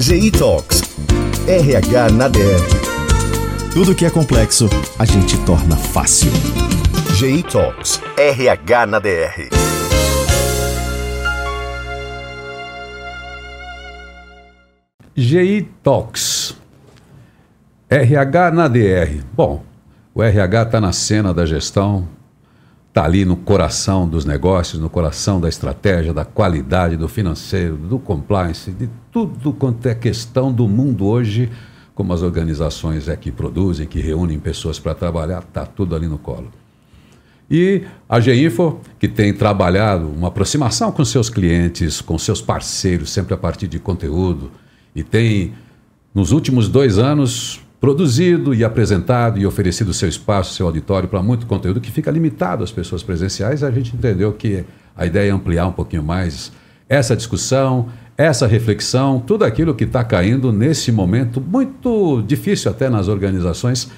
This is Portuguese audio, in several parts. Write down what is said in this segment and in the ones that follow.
GI Talks. RH na DR. Tudo que é complexo, a gente torna fácil. GI Talks. RH na DR. GI Talks. RH na DR. Bom, o RH está na cena da gestão, está ali no coração dos negócios, no coração da estratégia, da qualidade, do financeiro, do compliance, de tudo quanto é questão do mundo hoje, como as organizações é que produzem, que reúnem pessoas para trabalhar, está tudo ali no colo. E a GINFO, que tem trabalhado uma aproximação com seus clientes, com seus parceiros, sempre a partir de conteúdo, e tem, nos últimos dois anos, produzido e apresentado e oferecido seu espaço, seu auditório para muito conteúdo que fica limitado às pessoas presenciais, a gente entendeu que a ideia é ampliar um pouquinho mais essa discussão, essa reflexão, tudo aquilo que está caindo nesse momento muito difícil até nas organizações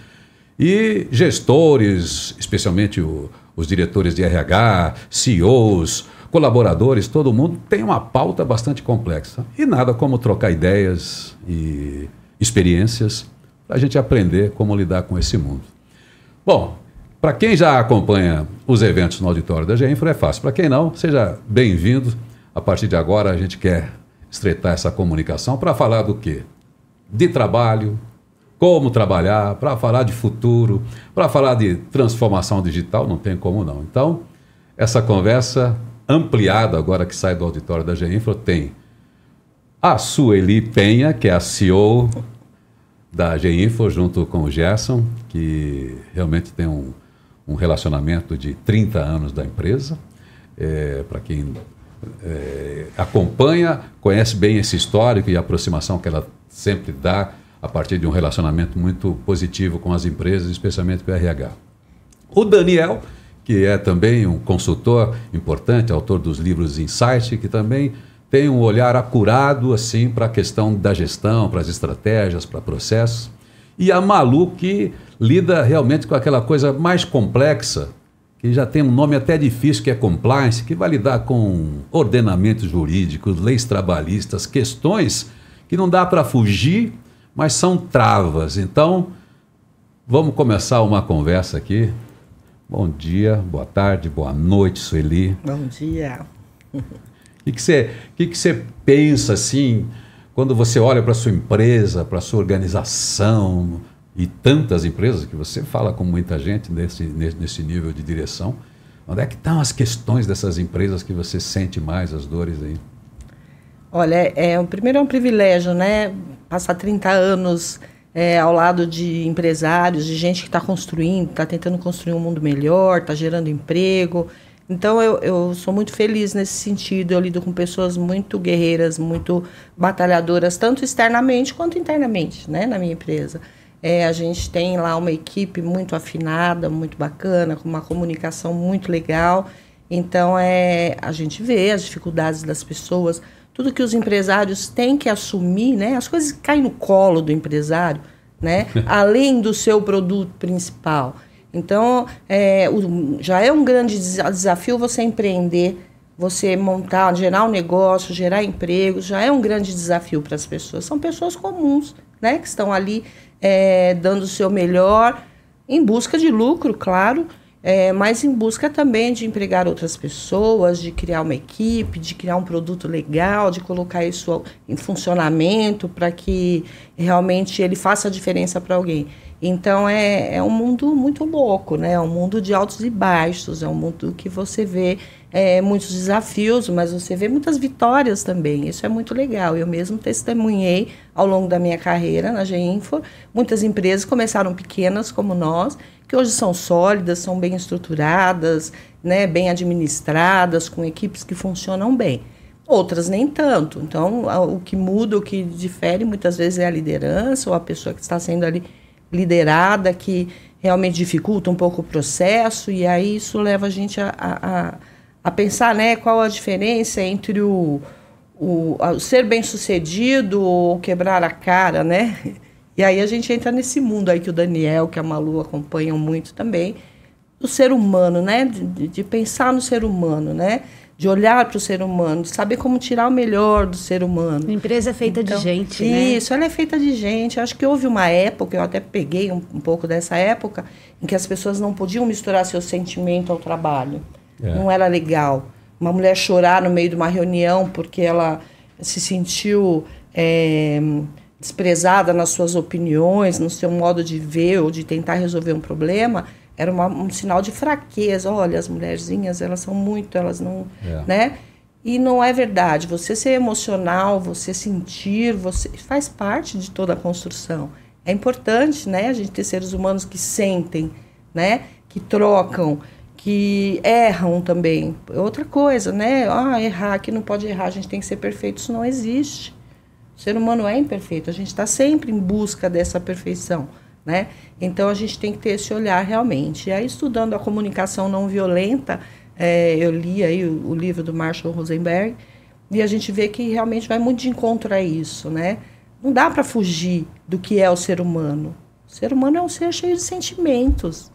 e gestores, especialmente o, os diretores de RH, CEOs, colaboradores, todo mundo tem uma pauta bastante complexa. E nada como trocar ideias e experiências para a gente aprender como lidar com esse mundo. Bom, para quem já acompanha os eventos no auditório da GENFRA é fácil. Para quem não, seja bem-vindo. A partir de agora a gente quer estreitar essa comunicação para falar do quê? De trabalho, como trabalhar, para falar de futuro, para falar de transformação digital, não tem como não. Então, essa conversa ampliada agora que sai do auditório da GENFRA tem a Sueli Penha, que é a CEO da GENFRA, junto com o Gerson, que realmente tem um, um relacionamento de 30 anos da empresa. É, para quem é, acompanha, conhece bem esse histórico e a aproximação que ela sempre dá a partir de um relacionamento muito positivo com as empresas, especialmente com o RH. O Daniel, que é também um consultor importante, autor dos livros Insight, que também tem um olhar acurado assim para a questão da gestão, para as estratégias, para processos. E a Malu, que lida realmente com aquela coisa mais complexa, que já tem um nome até difícil, que é compliance, que vai lidar com ordenamentos jurídicos, leis trabalhistas, questões que não dá para fugir mas são travas. Então, vamos começar uma conversa aqui. Bom dia, boa tarde, boa noite, Sueli. Bom dia. O que, você, que, que você pensa assim, quando você olha para sua empresa, para sua organização, e tantas empresas que você fala com muita gente nesse, nesse nível de direção, onde é que estão as questões dessas empresas que você sente mais as dores aí? Olha, é, é primeiro é um privilégio, né? Passar 30 anos é, ao lado de empresários, de gente que está construindo, está tentando construir um mundo melhor, está gerando emprego. Então, eu, eu sou muito feliz nesse sentido. Eu lido com pessoas muito guerreiras, muito batalhadoras, tanto externamente quanto internamente, né, na minha empresa. É, a gente tem lá uma equipe muito afinada, muito bacana, com uma comunicação muito legal. Então, é, a gente vê as dificuldades das pessoas, tudo que os empresários têm que assumir, né? As coisas caem no colo do empresário, né? Além do seu produto principal. Então, é, o, já é um grande desafio você empreender, você montar, gerar um negócio, gerar emprego, já é um grande desafio para as pessoas. São pessoas comuns, né? Que estão ali é, dando o seu melhor, em busca de lucro, claro, é, mas em busca também de empregar outras pessoas, de criar uma equipe, de criar um produto legal, de colocar isso em funcionamento para que realmente ele faça a diferença para alguém. Então é, é um mundo muito louco, né? É um mundo de altos e baixos, é um mundo que você vê é, muitos desafios, mas você vê muitas vitórias também. Isso é muito legal. Eu mesmo testemunhei ao longo da minha carreira na Geinfo. Muitas empresas começaram pequenas como nós que hoje são sólidas, são bem estruturadas, né, bem administradas, com equipes que funcionam bem. Outras nem tanto. Então, o que muda, o que difere muitas vezes é a liderança ou a pessoa que está sendo ali liderada, que realmente dificulta um pouco o processo, e aí isso leva a gente a, a, a pensar né, qual a diferença entre o, o, o ser bem sucedido ou quebrar a cara, né? E aí a gente entra nesse mundo aí que o Daniel, que a Malu acompanham muito também, do ser humano, né? De, de pensar no ser humano, né? De olhar para o ser humano, de saber como tirar o melhor do ser humano. A empresa é feita então, de gente, né? Isso, ela é feita de gente. Eu acho que houve uma época, eu até peguei um, um, pouco dessa época, em que as pessoas não podiam misturar seu sentimento ao trabalho. É. Não era legal. Uma mulher chorar no meio de uma reunião porque ela se sentiu é, desprezada nas suas opiniões, no seu modo de ver ou de tentar resolver um problema, era uma, um sinal de fraqueza. Olha, as mulherzinhas, elas são muito, elas não, é. né? E não é verdade. Você ser emocional, você sentir, você faz parte de toda a construção. É importante, né, a gente ter seres humanos que sentem, né, que trocam, que erram também. Outra coisa, né? Ah, errar, que não pode errar, a gente tem que ser perfeito, isso não existe. O ser humano é imperfeito, a gente está sempre em busca dessa perfeição. Né? Então a gente tem que ter esse olhar realmente. E aí, estudando a comunicação não violenta, é, eu li aí o, o, livro do Marshall Rosenberg, e a gente vê que realmente vai muito de encontro a isso. Né? Não dá para fugir do que é o ser humano. O ser humano é um ser cheio de sentimentos,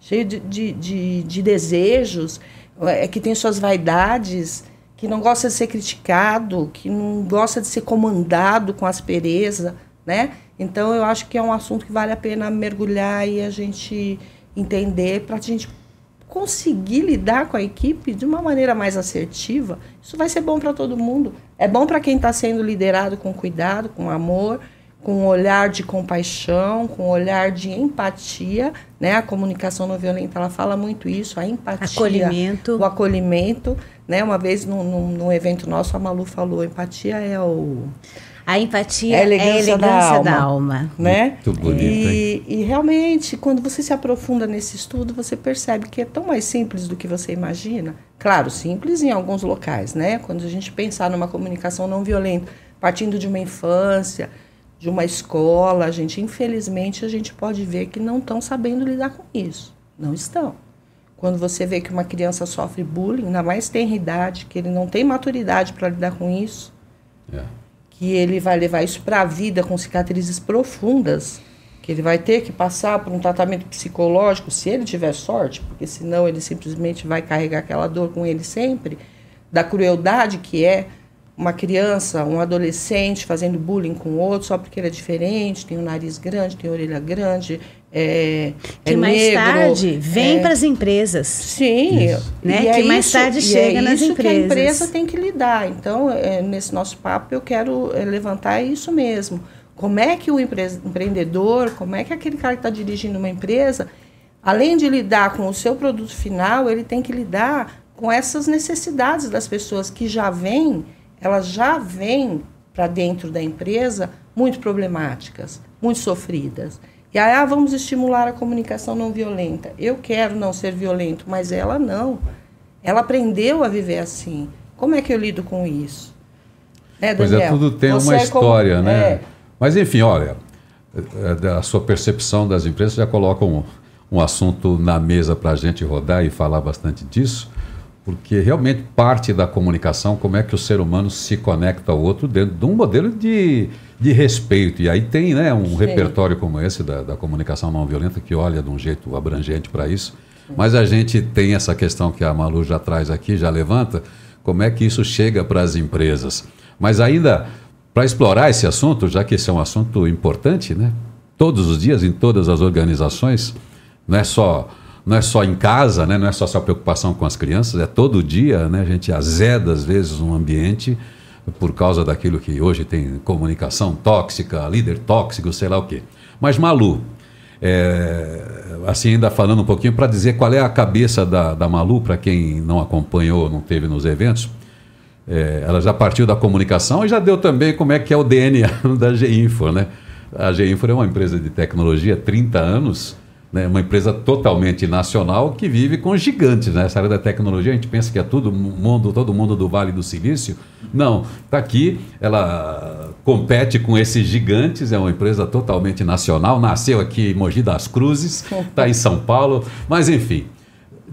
cheio de, de, de, de desejos, é, que tem suas vaidades, que não gosta de ser criticado, que não gosta de ser comandado com aspereza, né? Então eu acho que é um assunto que vale a pena mergulhar e a gente entender para a gente conseguir lidar com a equipe de uma maneira mais assertiva. Isso vai ser bom para todo mundo. É bom para quem está sendo liderado com cuidado, com amor, com um olhar de compaixão, com um olhar de empatia, né? A comunicação não violenta ela fala muito isso, a empatia, acolhimento, o acolhimento, né? Uma vez num, num, num evento nosso a Malu falou, empatia é o a empatia é a elegância, é a elegância da, alma, da, alma, Né? Muito bonito, e, e, realmente, quando você se aprofunda nesse estudo, você percebe que é tão mais simples do que você imagina. Claro, simples em alguns locais, né? Quando a gente pensar numa comunicação não violenta, partindo de uma infância, de uma escola, a gente, infelizmente, a gente pode ver que não estão sabendo lidar com isso. Não estão. Quando você vê que uma criança sofre bullying, ainda mais tem idade, que ele não tem maturidade para lidar com isso. É que ele vai levar isso para a vida com cicatrizes profundas, que ele vai ter que passar por um tratamento psicológico, se ele tiver sorte, porque senão ele simplesmente vai carregar aquela dor com ele sempre, da crueldade que é uma criança, um adolescente fazendo bullying com outro só porque ele é diferente, tem o um nariz grande, tem a orelha grande, é, que é mais negro, tarde vem é... para as empresas. Sim, né? É que mais isso, tarde chega é nas isso empresas. que a empresa tem que lidar. Então, é, nesse nosso papo, eu quero é, levantar isso mesmo. Como é que o empreendedor, como é que aquele cara que está dirigindo uma empresa, além de lidar com o seu produto final, ele tem que lidar com essas necessidades das pessoas que já vêm, elas já vêm para dentro da empresa muito problemáticas, muito sofridas. E aí, ah, vamos estimular a comunicação não violenta. Eu quero não ser violento, mas ela não. Ela aprendeu a viver assim. Como é que eu lido com isso? Né, pois é, tudo tem Você uma é história, como... né? É. Mas enfim, olha, é, a sua percepção das empresas já coloca um, um assunto na mesa para a gente rodar e falar bastante disso, porque realmente parte da comunicação, como é que o ser humano se conecta ao outro dentro de um modelo de de respeito. E aí tem né, um Sim. repertório como esse da, da, comunicação não violenta que olha de um jeito abrangente para isso. Mas a gente tem essa questão que a Malu já traz aqui, já levanta, como é que isso chega para as empresas. Mas ainda, para explorar esse assunto, já que esse é um assunto importante, né? todos os dias, em todas as organizações, não é só não é só em casa, né? não é só sua preocupação com as crianças, é todo dia, né? a gente azeda às vezes um ambiente por causa daquilo que hoje tem comunicação tóxica, líder tóxico, sei lá o quê. Mas Malu, é, assim ainda falando um pouquinho para dizer qual é a cabeça da, da Malu para quem não acompanhou, não teve nos eventos. É, ela já partiu da comunicação e já deu também como é que é o DNA da G-Info, né? A G-Info é uma empresa de tecnologia, 30 anos, né, uma empresa totalmente nacional que vive com gigantes. Né? área da tecnologia, a gente pensa que é tudo mundo, todo mundo do Vale do Silício. Não, está aqui, ela compete com esses gigantes, é uma empresa totalmente nacional, nasceu aqui em Mogi das Cruzes, está em São Paulo, mas enfim.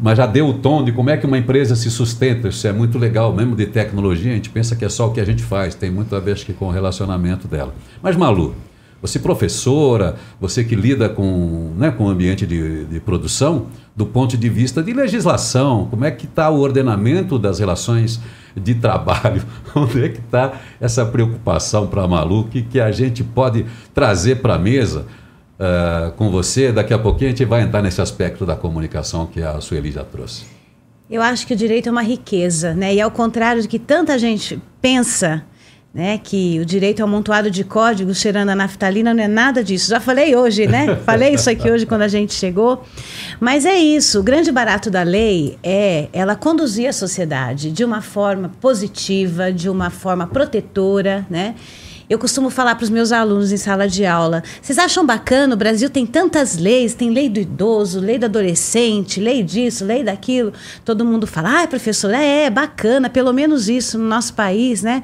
Mas já deu o tom de como é que uma empresa se sustenta, isso é muito legal, mesmo de tecnologia, a gente pensa que é só o que a gente faz, tem muito a ver acho que, com o relacionamento dela. Mas Malu, você professora, você que lida com, né, com o ambiente de, de produção, do ponto de vista de legislação, como é que está o ordenamento das relações de trabalho, onde é que está essa preocupação para a Malu que, que a gente pode trazer para a mesa uh, com você. Daqui a pouquinho a gente vai entrar nesse aspecto da comunicação que a Sueli já trouxe. Eu acho que o direito é uma riqueza, né? E ao contrário do que tanta gente pensa, né, que o direito é um amontoado de códigos cheirando a naftalina, não é nada disso. Já falei hoje, né? falei isso aqui hoje quando a gente chegou. Mas é isso, o grande barato da lei é ela conduzir a sociedade de uma forma positiva, de uma forma protetora, né? Eu costumo falar para os meus alunos em sala de aula: vocês acham bacana? O Brasil tem tantas leis, tem lei do idoso, lei do adolescente, lei disso, lei daquilo. Todo mundo fala: ah, professor, é, é bacana, pelo menos isso no nosso país, né?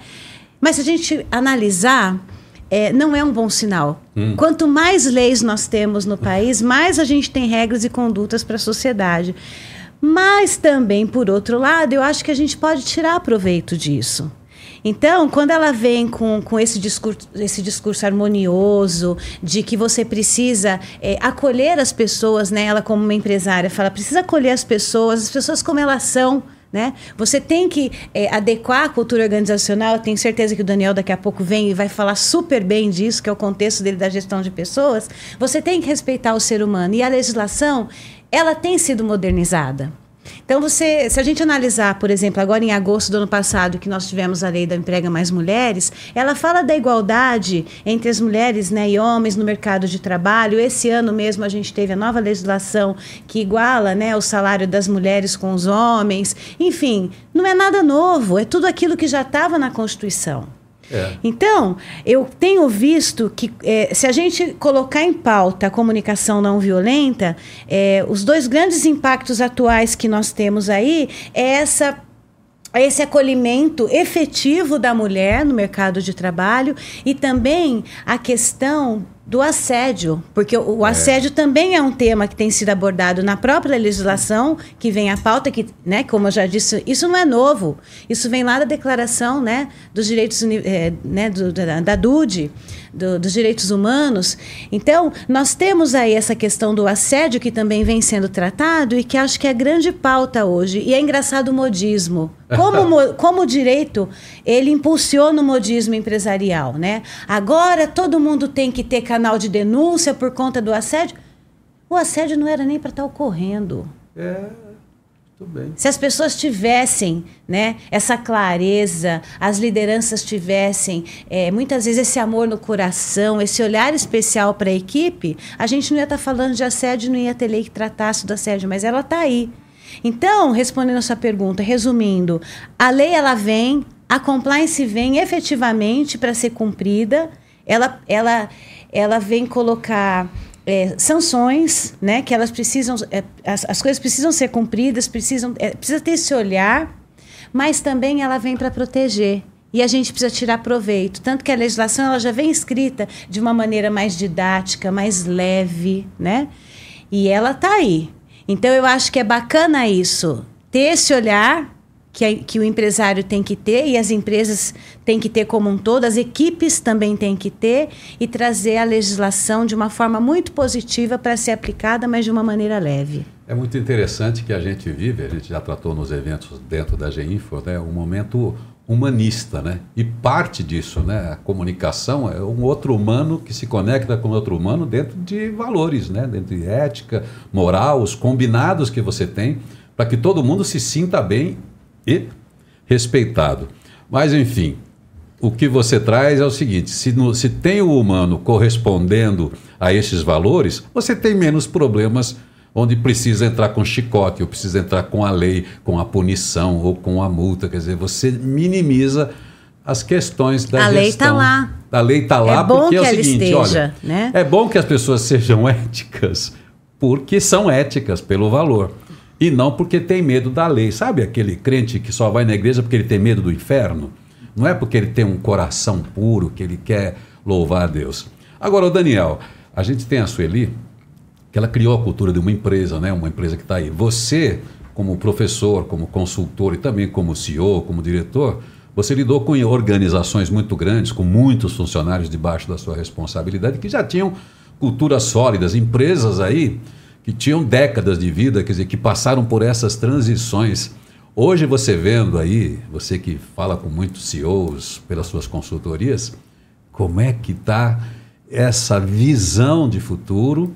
Mas se a gente analisar, é, não é um bom sinal. Hum. Quanto mais leis nós temos no país, mais a gente tem regras e condutas para a sociedade. Mas também, por outro lado, eu acho que a gente pode tirar proveito disso. Então, quando ela vem com, com esse, discurso, esse discurso harmonioso de que você precisa é, acolher as pessoas, né? Ela como uma empresária fala, precisa acolher as pessoas, as pessoas como elas são, né? Você tem que é, adequar a cultura organizacional. Eu tenho certeza que o Daniel daqui a pouco vem e vai falar super bem disso, que é o contexto dele da gestão de pessoas. Você tem que respeitar o ser humano. E a legislação, ela tem sido modernizada. Então, você, se a gente analisar, por exemplo, agora em agosto do ano passado, que nós tivemos a lei da emprega mais mulheres, ela fala da igualdade entre as mulheres né, e homens no mercado de trabalho. Esse ano mesmo a gente teve a nova legislação que iguala né, o salário das mulheres com os homens. Enfim, não é nada novo, é tudo aquilo que já estava na Constituição. É. Então, eu tenho visto que é, se a gente colocar em pauta a comunicação não violenta, é, os dois grandes impactos atuais que nós temos aí é essa esse acolhimento efetivo da mulher no mercado de trabalho e também a questão do assédio, porque o, é. assédio também é um tema que tem sido abordado na própria legislação que vem à pauta, que, né, como eu já disse, isso não é novo, isso vem lá da Declaração né, dos Direitos é, né, do, da, da DUD, do, dos Direitos Humanos. Então, nós temos aí essa questão do assédio que também vem sendo tratado e que acho que é grande pauta hoje. E é engraçado o modismo. Como, como o direito, ele impulsiona o modismo empresarial, né? Agora todo mundo tem que ter canal de denúncia por conta do assédio. O assédio não era nem para estar tá ocorrendo. É. Se as pessoas tivessem né, essa clareza, as lideranças tivessem é, muitas vezes esse amor no coração, esse olhar especial para a equipe, a gente não ia estar tá falando de assédio, não ia ter lei que tratasse do assédio, mas ela está aí. Então, respondendo a sua pergunta, resumindo, a lei ela vem, a compliance vem efetivamente para ser cumprida, ela, ela, ela vem colocar é, sanções, né, que elas precisam, é, as, as coisas precisam ser cumpridas, precisam, é, precisa ter esse olhar, mas também ela vem para proteger e a gente precisa tirar proveito. Tanto que a legislação ela já vem escrita de uma maneira mais didática, mais leve, né? E ela está aí. Então eu acho que é bacana isso, ter esse olhar que, a, que o empresário tem que ter e as empresas têm que ter como um todo, as equipes também têm que ter e trazer a legislação de uma forma muito positiva para ser aplicada, mas de uma maneira leve. É muito interessante que a gente vive, a gente já tratou nos eventos dentro da GINFO, né, um momento humanista, né? E parte disso, né? A comunicação é um outro humano que se conecta com outro humano dentro de valores, né? Dentro de ética, moral, os combinados que você tem para que todo mundo se sinta bem e respeitado. Mas enfim, o que você traz é o seguinte: se, no, se tem o humano correspondendo a esses valores, você tem menos problemas onde precisa entrar com chicote, ou precisa entrar com a lei, com a punição ou com a multa. Quer dizer, você minimiza as questões da a gestão. A lei está lá. A lei está lá é porque que é o seguinte, esteja, olha, né? é bom que as pessoas sejam éticas, porque são éticas pelo valor. E não porque tem medo da lei. Sabe aquele crente que só vai na igreja porque ele tem medo do inferno? Não é porque ele tem um coração puro que ele quer louvar a Deus. Agora, Daniel, a gente tem a Sueli, que ela criou a cultura de uma empresa, né? uma empresa que está aí. Você, como professor, como consultor e também como CEO, como diretor, você lidou com organizações muito grandes, com muitos funcionários debaixo da sua responsabilidade, que já tinham culturas sólidas, empresas aí que tinham décadas de vida, quer dizer, que passaram por essas transições. Hoje você vendo aí, você que fala com muitos CEOs pelas suas consultorias, como é que está essa visão de futuro,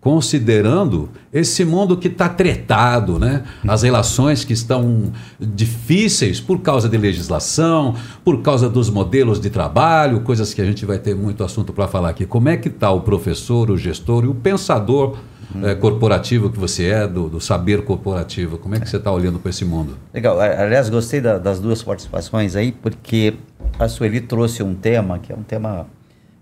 considerando esse mundo que está tretado, né? as relações que estão difíceis por causa de legislação, por causa dos modelos de trabalho, coisas que a gente vai ter muito assunto para falar aqui. Como é que está o professor, o gestor e o pensador é, corporativo que você é, do, do, saber corporativo? Como é que você está olhando para esse mundo? Legal. Aliás, gostei da, das duas participações aí, porque a Sueli trouxe um tema que é um tema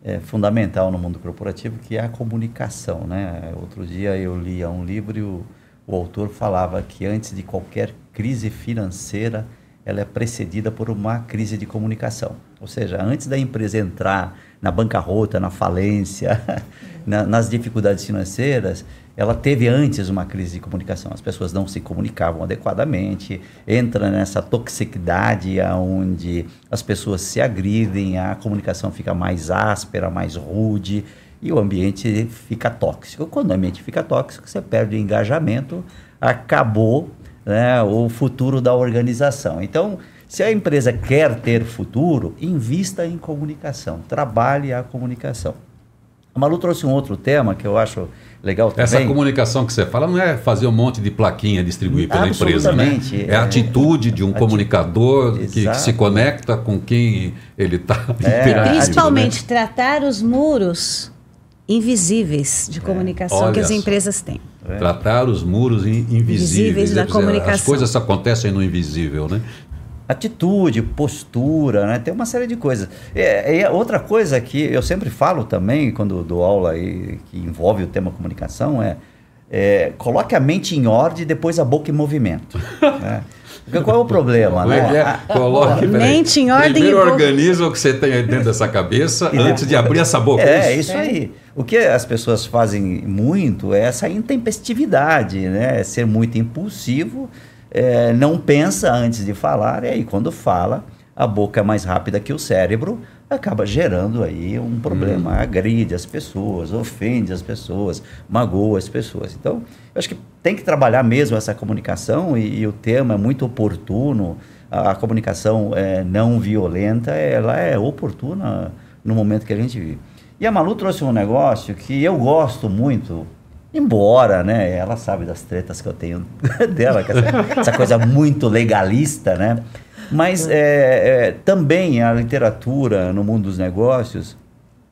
é, fundamental no mundo corporativo, que é a comunicação. Né? Outro dia eu lia um livro e o, o autor falava que antes de qualquer crise financeira, ela é precedida por uma crise de comunicação. Ou seja, antes da empresa entrar na bancarrota, na falência, na, nas dificuldades financeiras, ela teve antes uma crise de comunicação. As pessoas não se comunicavam adequadamente, entra nessa toxicidade onde as pessoas se agridem, a comunicação fica mais áspera, mais rude e o ambiente fica tóxico. Quando o ambiente fica tóxico, você perde o engajamento, acabou né, o futuro da organização. Então, se a empresa quer ter futuro, invista em comunicação, trabalhe a comunicação. A Malu trouxe um outro tema que eu acho legal também. Essa comunicação que você fala não é fazer um monte de plaquinha distribuir pela empresa, né? É a atitude de um comunicador que, que, se conecta com quem ele está. É, Principalmente né? tratar os muros invisíveis de é. comunicação que as empresas têm. É. Tratar os muros invisíveis, invisíveis da comunicação. As coisas acontecem no invisível, né? Atitude, postura, né? Tem uma série de coisas. E, e, outra coisa que eu sempre falo também, quando dou aula aí, que envolve o tema comunicação, é, é coloque a mente em ordem e depois a boca em movimento. né? Porque qual é o problema, né? É, coloque, mente em ordem Primeiro e organiza o que você tem aí dentro dessa cabeça antes de abrir essa boca. É, isso aí. O que as pessoas fazem muito é essa intempestividade, né? Ser muito impulsivo é, não pensa antes de falar, e aí quando fala, a boca é mais rápida que o cérebro, acaba gerando aí um problema, hum. agride as pessoas, ofende as pessoas, magoa as pessoas. Então, eu acho que tem que trabalhar mesmo essa comunicação e, e o tema é muito oportuno, a, a comunicação é, não violenta, ela é oportuna no momento que a gente vive. E a Malu trouxe um negócio que eu gosto muito, Embora, né, ela sabe das tretas que eu tenho dela, essa, essa, coisa muito legalista, né? Mas é, é, também a literatura no mundo dos negócios,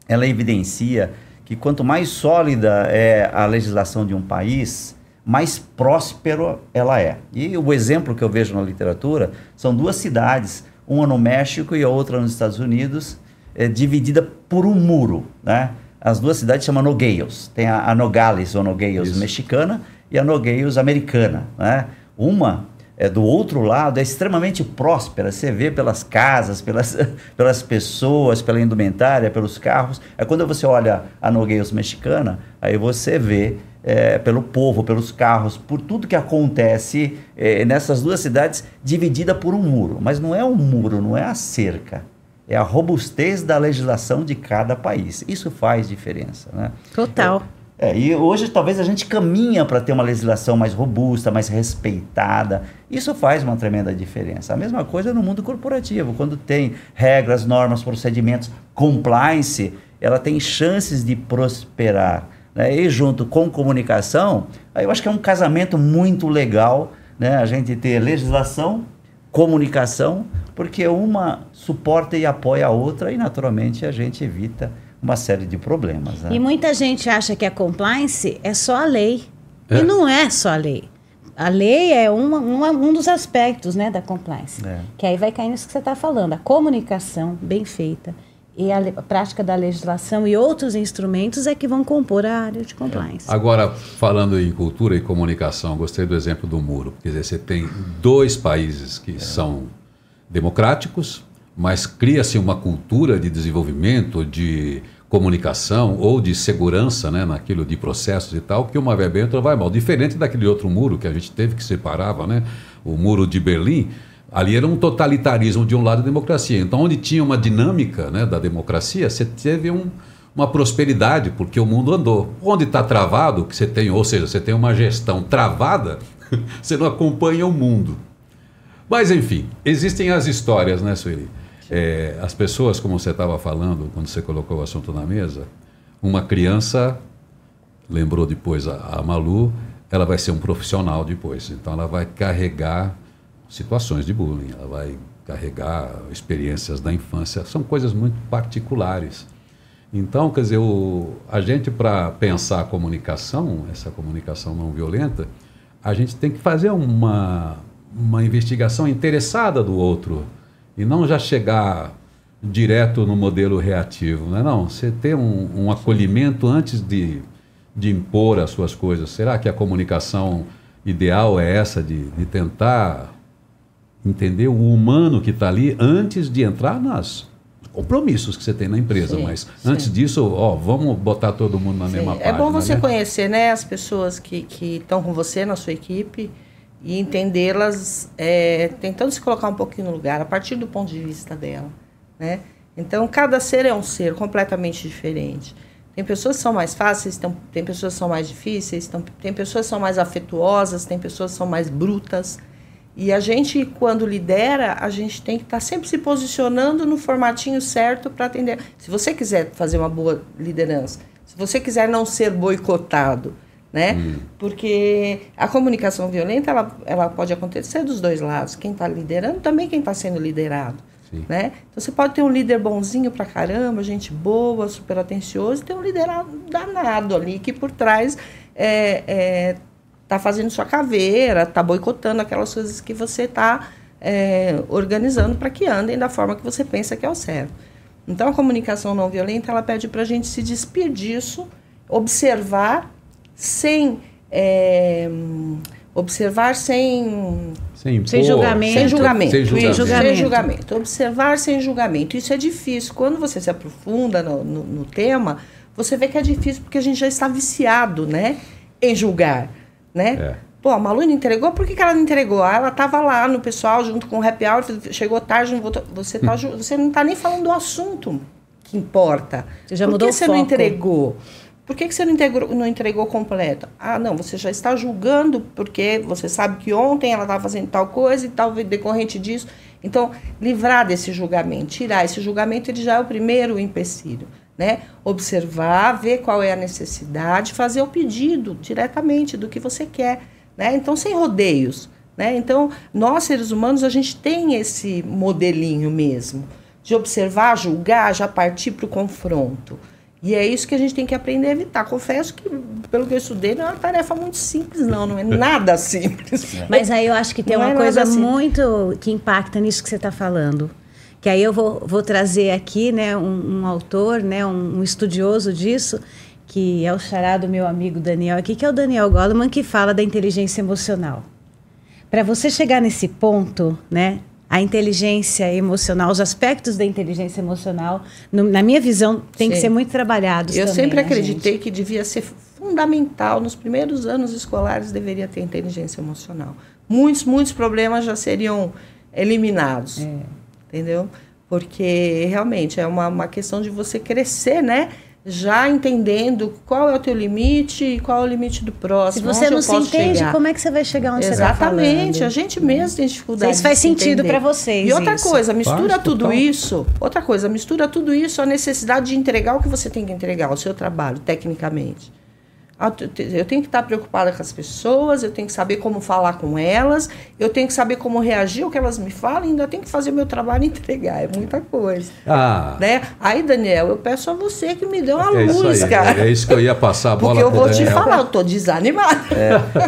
ela evidencia que quanto mais sólida é a legislação de um país, mais próspero ela é. E o exemplo que eu vejo na literatura são duas cidades, uma no México e a outra nos Estados Unidos, é, dividida por um muro, né? As duas cidades chamam Nogales. Tem a, a Nogales, ou Nogales mexicana, e a Nogales americana. Né? Uma é, do outro lado é extremamente próspera. Você vê pelas casas, pelas, pelas pessoas, pela indumentária, pelos carros. É quando você olha a Nogales mexicana, aí você vê é, pelo povo, pelos carros, por tudo que acontece é, nessas duas cidades, dividida por um muro. Mas não é um muro, não é a cerca é a robustez da legislação de cada país. Isso faz diferença. Né? Total. É, é, e hoje talvez a gente caminha para ter uma legislação mais robusta, mais respeitada. Isso faz uma tremenda diferença. A mesma coisa no mundo corporativo, quando tem regras, normas, procedimentos, compliance, ela tem chances de prosperar. Né? E junto com comunicação, eu acho que é um casamento muito legal né? a gente ter legislação, comunicação, porque uma suporta e apoia a outra e, naturalmente, a gente evita uma série de problemas. Né? E muita gente acha que a compliance é só a lei. É. E não é só a lei. A lei é uma, uma, um dos aspectos né, da compliance. É. Que aí vai cair nisso que você está falando. A comunicação bem feita e a, a, prática da legislação e outros instrumentos é que vão compor a área de compliance. Agora, falando em cultura e comunicação, gostei do exemplo do muro. Quer dizer, você tem dois países que é. são democráticos, mas cria-se uma cultura de desenvolvimento, de comunicação ou de segurança né, naquilo de processos e tal, que uma outra vai mal. Diferente daquele outro muro que a gente teve que separava, né, o muro de Berlim, ali era um totalitarismo de um lado e democracia. Então, onde tinha uma dinâmica né, da democracia, você teve um, uma prosperidade, porque o mundo andou. Onde está travado, que você tem, ou seja, você tem uma gestão travada, você não acompanha o mundo. Mas enfim, existem as histórias, né, Sueli? É, as pessoas, como você estava falando, quando você colocou o assunto na mesa, uma criança, lembrou depois a, a Malu, ela vai ser um profissional depois. Então ela vai carregar situações de bullying, ela vai carregar experiências da infância, são coisas muito particulares. Então, quer dizer, o, a gente, para pensar a comunicação, essa comunicação não violenta, a gente tem que fazer uma, uma investigação interessada do outro e não já chegar direto no modelo reativo. Não, é não você ter um, um acolhimento antes de, de impor as suas coisas. Será que a comunicação ideal é essa de, de tentar entender o humano que está ali antes de entrar nas compromissos que você tem na empresa, Sim, mas sim. antes disso, ó, vamos botar todo mundo na mesma Sim, página. É bom você né? conhecer né, as pessoas que que estão com você na sua equipe e entendê-las, é, tentando se colocar um pouquinho no lugar, a partir do ponto de vista dela. Né? Então, cada ser é um ser completamente diferente. Tem pessoas que são mais fáceis, tem, tem pessoas que são mais difíceis, tem, tem pessoas que são mais afetuosas, tem pessoas que são mais brutas. E a gente, quando lidera, a gente tem que estar sempre se posicionando no formatinho certo para atender. Se você quiser fazer uma boa liderança, se você quiser não ser boicotado, né? Porque a comunicação violenta ela, ela pode acontecer dos dois lados. Quem está liderando, também quem está sendo liderado. Sim. Né? Então você pode ter um líder bonzinho pra caramba, gente boa, super atencioso, e ter um líder danado ali que por trás é, é, tá fazendo sua caveira, tá boicotando aquelas coisas que você está organizando para que andem da forma que você pensa que é o certo. Então a comunicação não violenta ela pede para a gente se despir disso, observar sem é, observar sem Sem, impor, Sem julgamento. sem julgamento. Sem Isso, julgamento. Sem julgamento. Observar sem julgamento. Isso é difícil. Quando você se aprofunda no, no, no tema, você vê que é difícil porque a gente já está viciado, né? Em julgar, né? É. Pô, a Malu não entregou, por que, que ela não entregou? Ah, ela estava lá no pessoal, junto com o happy hour, chegou tarde, não voltou. Você, tá, ju- você não está nem falando do assunto que importa. Você já por mudou que o você não foco. entregou? Por que, que você não, integrou, não entregou completo? Ah, não, você já está julgando porque você sabe que ontem ela estava fazendo tal coisa e tal decorrente disso. Então, livrar desse julgamento, tirar esse julgamento, ele já é o primeiro empecilho. Né? Observar, ver qual é a necessidade, fazer o pedido diretamente do que você quer. Né? Então, sem rodeios. Né? Então, nós, seres humanos, a gente tem esse modelinho mesmo de observar, julgar, já partir para o confronto. E é isso que a gente tem que aprender a evitar. Confesso que, pelo que eu estudei, não é uma tarefa muito simples, não. Não é nada simples. Mas aí eu acho que tem Não uma é coisa assim. muito que impacta nisso que você está falando. Que aí eu vou, vou trazer aqui né, um, um autor, né, um, um estudioso disso, que é o xará do meu amigo Daniel aqui, que é o Daniel Goleman, que fala da inteligência emocional. Para você chegar nesse ponto, né, a inteligência emocional, os aspectos da inteligência emocional, no- na minha visão, tem que Sim. ser muito trabalhados Eu também, sempre né, acreditei que devia ser fundamental, nos primeiros anos escolares, deveria ter inteligência emocional. Muitos, muitos problemas já seriam eliminados. É. Entendeu? Porque realmente é uma, uma questão de você crescer, né? Já entendendo qual é o teu limite e qual é o limite do Se próximo. você onde não se entende, chegar. como é que você vai chegar onde você está Exatamente, falando? a gente mesmo tem dificuldade. Isso faz se sentido pra vocês, E outra isso. coisa, mistura Faz, tudo total. isso. Outra coisa, mistura tudo isso à necessidade de entregar o que você tem que entregar, o seu trabalho, tecnicamente. Ah, te- Eu tenho que estar preocupada com as pessoas, eu tenho que saber como falar com elas, eu tenho que saber como reagir ao que elas me falam, e ainda tenho que fazer meu trabalho e entregar. É muita coisa. Ah, Né? Aí, Daniel, eu peço a você que me dê uma é isso luz, aí. cara. É isso que eu ia passar a bola Porque eu vou te Daniel. falar, eu tô desanimada.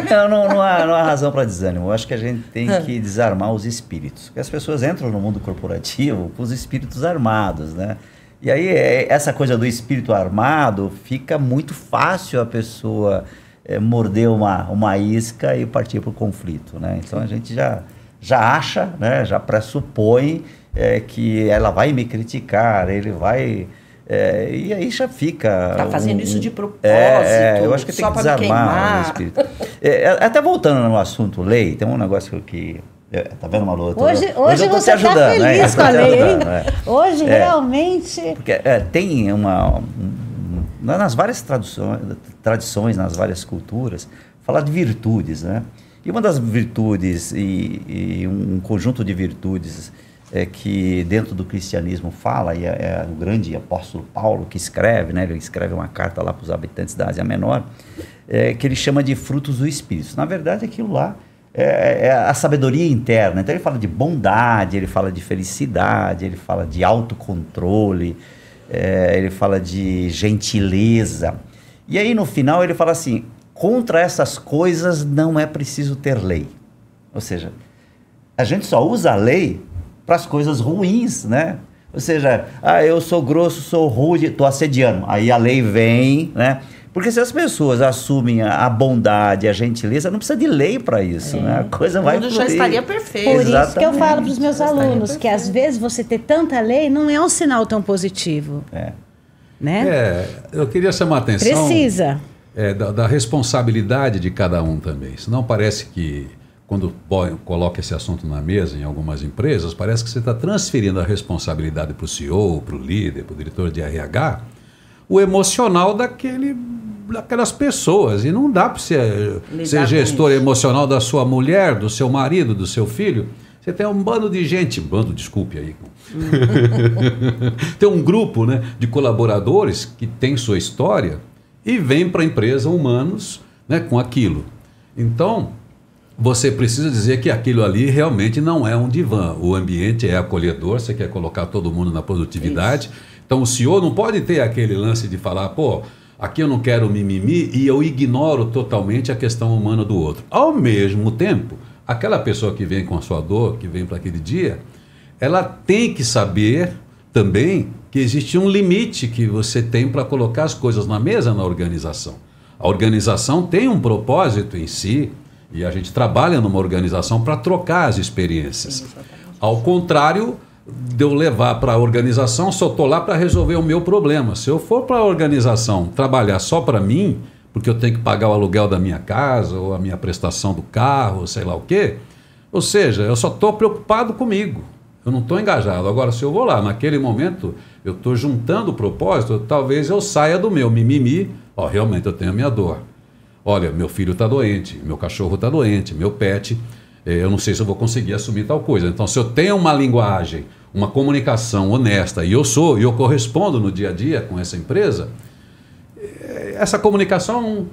Não, não, não, há, não há razão para desânimo. Eu acho que a gente tem Ah. que desarmar os espíritos. Porque as pessoas entram no mundo corporativo com os espíritos armados, né? E aí, é- essa coisa do espírito armado, fica muito fácil a pessoa é, morder uma, uma isca e partir para o conflito, né? Então, a gente já, já acha, né? Já pressupõe é, que ela vai me criticar, ele vai... é, e aí já fica... Tá fazendo um- isso de é, propósito, é, eu acho que tem só que desarmar o espírito. É, é, até voltando no assunto lei, tem um negócio que. É, tá vendo, Malu? Tô- Hoje, hoje, eu tô você está né? feliz tô com a lei, hein? é. Hoje, É. realmente... Porque é, tem uma, um na- nas várias traduções, tradições, nas várias culturas, fala de virtudes, né? E uma das virtudes e, e um conjunto de virtudes é que dentro do cristianismo fala e é, é o grande apóstolo Paulo que escreve, né? Ele escreve uma carta lá para os habitantes da Ásia Menor, é, que ele chama de frutos do Espírito. Na verdade, aquilo lá é, é a sabedoria interna. Então ele fala de bondade, ele fala de felicidade, ele fala de autocontrole, é, ele fala de gentileza. E aí no final ele fala assim: contra essas coisas não é preciso ter lei. Ou seja, a gente só usa a lei para as coisas ruins, né? Ou seja, ah, eu sou grosso, sou rude, estou assediando. Aí a lei vem, né? Porque se as pessoas assumem a, bondade, a gentileza, não precisa de lei para isso, né? A coisa O vai mundo já estaria perfeito. Por isso que eu Exatamente. falo para os meus alunos que às vezes você ter tanta lei não é um sinal tão positivo, É. né? É, eu queria chamar a atenção. Precisa. é, da, da responsabilidade de cada um também. Senão parece que, quando coloca esse assunto na mesa em algumas empresas, parece que você está transferindo a responsabilidade para o CEO, para o líder, para o diretor de RH, o emocional daquele, daquelas pessoas. E não dá para você Lidar ser gestor isso. emocional da sua mulher, do seu marido, do seu filho. Você tem um bando de gente, bando, desculpe aí. tem um grupo né, de colaboradores que tem sua história e vem para a empresa humanos né, com aquilo. Então, você precisa dizer que aquilo ali realmente não é um divã. O ambiente é acolhedor, você quer colocar todo mundo na produtividade. Então, o senhor não pode ter aquele lance de falar, pô, aqui eu não quero mimimi e eu ignoro totalmente a questão humana do outro. Ao mesmo tempo, aquela pessoa que vem com a sua dor, que vem para aquele dia, ela tem que saber também que existe um limite que você tem para colocar as coisas na mesa na organização. A organização tem um propósito em si e a gente trabalha numa organização para trocar as experiências. Ao contrário de eu levar para a organização, só estou lá para resolver o meu problema. Se eu for para a organização trabalhar só para mim, porque eu tenho que pagar o aluguel da minha casa ou a minha prestação do carro, sei lá o quê, ou seja, eu só estou preocupado comigo. Eu não estou engajado. Agora, se eu vou lá, naquele momento, eu estou juntando o propósito, talvez eu saia do meu mimimi. Ó, realmente eu tenho a minha dor. Olha, meu filho está doente, meu cachorro está doente, meu pet, eh, eu não sei se eu vou conseguir assumir tal coisa. Então, se eu tenho uma linguagem, uma comunicação honesta, e eu sou, e eu correspondo no dia a dia com essa empresa, eh, essa comunicação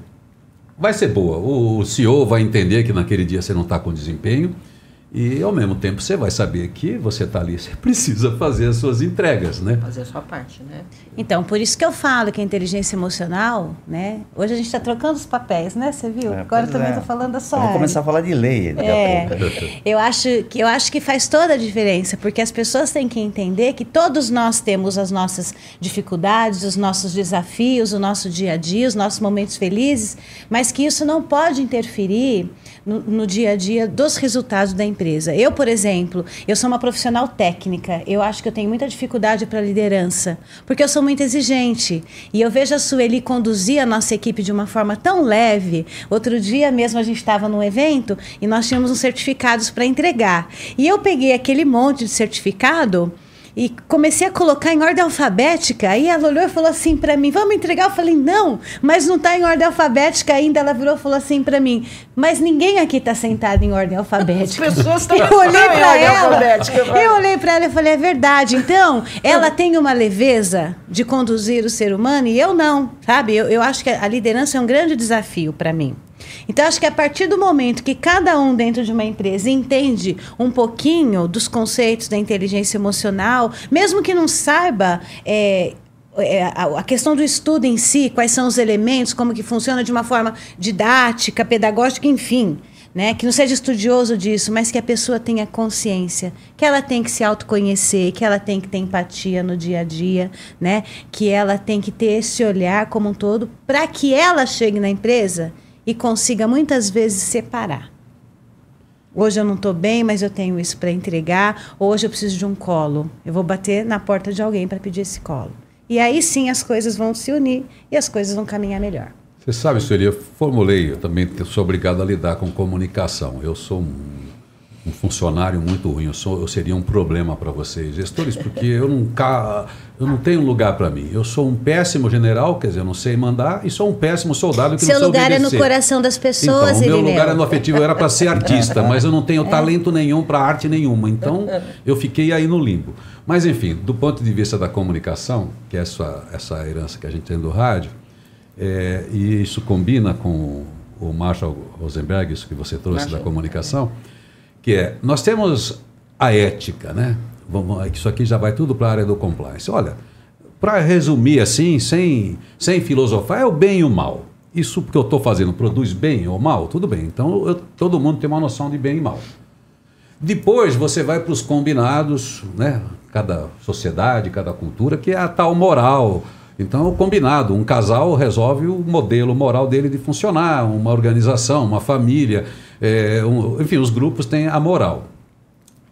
vai ser boa. O CEO vai entender que naquele dia você não está com desempenho e, ao mesmo tempo, você vai saber que você está ali, você precisa fazer as suas entregas, né? Fazer a sua parte, né? Então, por isso que eu falo que a inteligência emocional, né? Hoje a gente está trocando os papéis, né? Você viu? É, Agora eu também é. estou falando da sua área. começar a falar de lei daqui É. a pouco. Eu acho que eu acho que faz toda a diferença, porque as pessoas têm que entender que todos nós temos as nossas dificuldades, os nossos desafios, o nosso dia a dia, os nossos momentos felizes, mas que isso não pode interferir no, no dia a dia dos resultados da empresa. Eu, por exemplo, eu sou uma profissional técnica. Eu acho que eu tenho muita dificuldade para liderança, porque eu sou muito exigente. E eu vejo a Sueli conduzir a nossa equipe de uma forma tão leve. Outro dia mesmo a gente estava num evento e nós tínhamos uns certificados para entregar. E eu peguei aquele monte de certificado e comecei a colocar em ordem alfabética. Aí ela olhou e falou assim para mim: Vamos entregar? Eu falei: Não, mas não está em ordem alfabética ainda. Ela virou e falou assim para mim: Mas ninguém aqui está sentado em ordem alfabética. As pessoas estão- Eu olhei para ordem ela. alfabética. Eu olhei para ela e falei: É verdade. Então, ela tem uma leveza de conduzir o ser humano e eu não, sabe? Eu, eu acho que a liderança é um grande desafio para mim. Então, acho que a partir do momento que cada um dentro de uma empresa entende um pouquinho dos conceitos da inteligência emocional, mesmo que não saiba é, é, a, questão do estudo em si, quais são os elementos, como que funciona de uma forma didática, pedagógica, enfim, né? Que não seja estudioso disso, mas que a pessoa tenha consciência, que ela tem que se autoconhecer, que ela tem que ter empatia no dia a dia, né? Que ela tem que ter esse olhar como um todo para que ela chegue na empresa e consiga muitas vezes separar. Hoje eu não estou bem, mas eu tenho isso para entregar. Hoje eu preciso de um colo. Eu vou bater na porta de alguém para pedir esse colo. E aí sim as coisas vão se unir e as coisas vão caminhar melhor. Você sabe, Sueli, eu formulei, eu também sou obrigado a lidar com comunicação. Eu sou um um funcionário muito ruim, eu, sou, eu seria um problema para vocês, gestores, porque eu não, ca- eu não tenho lugar para mim. Eu sou um péssimo general, quer dizer, eu não sei mandar, e sou um péssimo soldado que Seu não sei lugar é no obedecer. coração das pessoas, Então, o meu lugar é no afetivo, eu era para ser artista, mas eu não tenho É. talento nenhum para arte nenhuma. Então, eu fiquei aí no limbo. Mas, enfim, do ponto de vista da comunicação, que é essa, essa herança que a gente tem do rádio, é, e isso combina com o Marshall Rosenberg, isso que você trouxe Marshall. da comunicação, que é, nós temos a ética, né? Vamos, isso aqui já vai tudo para a área do compliance. Olha, para resumir assim, sem, sem filosofar, é o bem e o mal. Isso que eu estou fazendo produz bem ou mal? Tudo bem. Então, eu- todo mundo tem uma noção de bem e mal. Depois você vai para os combinados, né? Cada sociedade, cada cultura, que é a tal moral. Então, combinado, um casal resolve o modelo moral dele de funcionar, uma organização, uma família, é, um- enfim, os grupos têm a moral.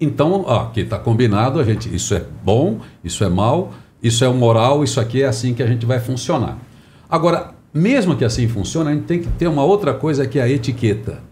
Então, ó, aqui está combinado, a gente, isso é bom, isso é mal, isso é moral, isso aqui é assim que a gente vai funcionar. Agora, mesmo que assim funcione, a gente tem que ter uma outra coisa que é a etiqueta.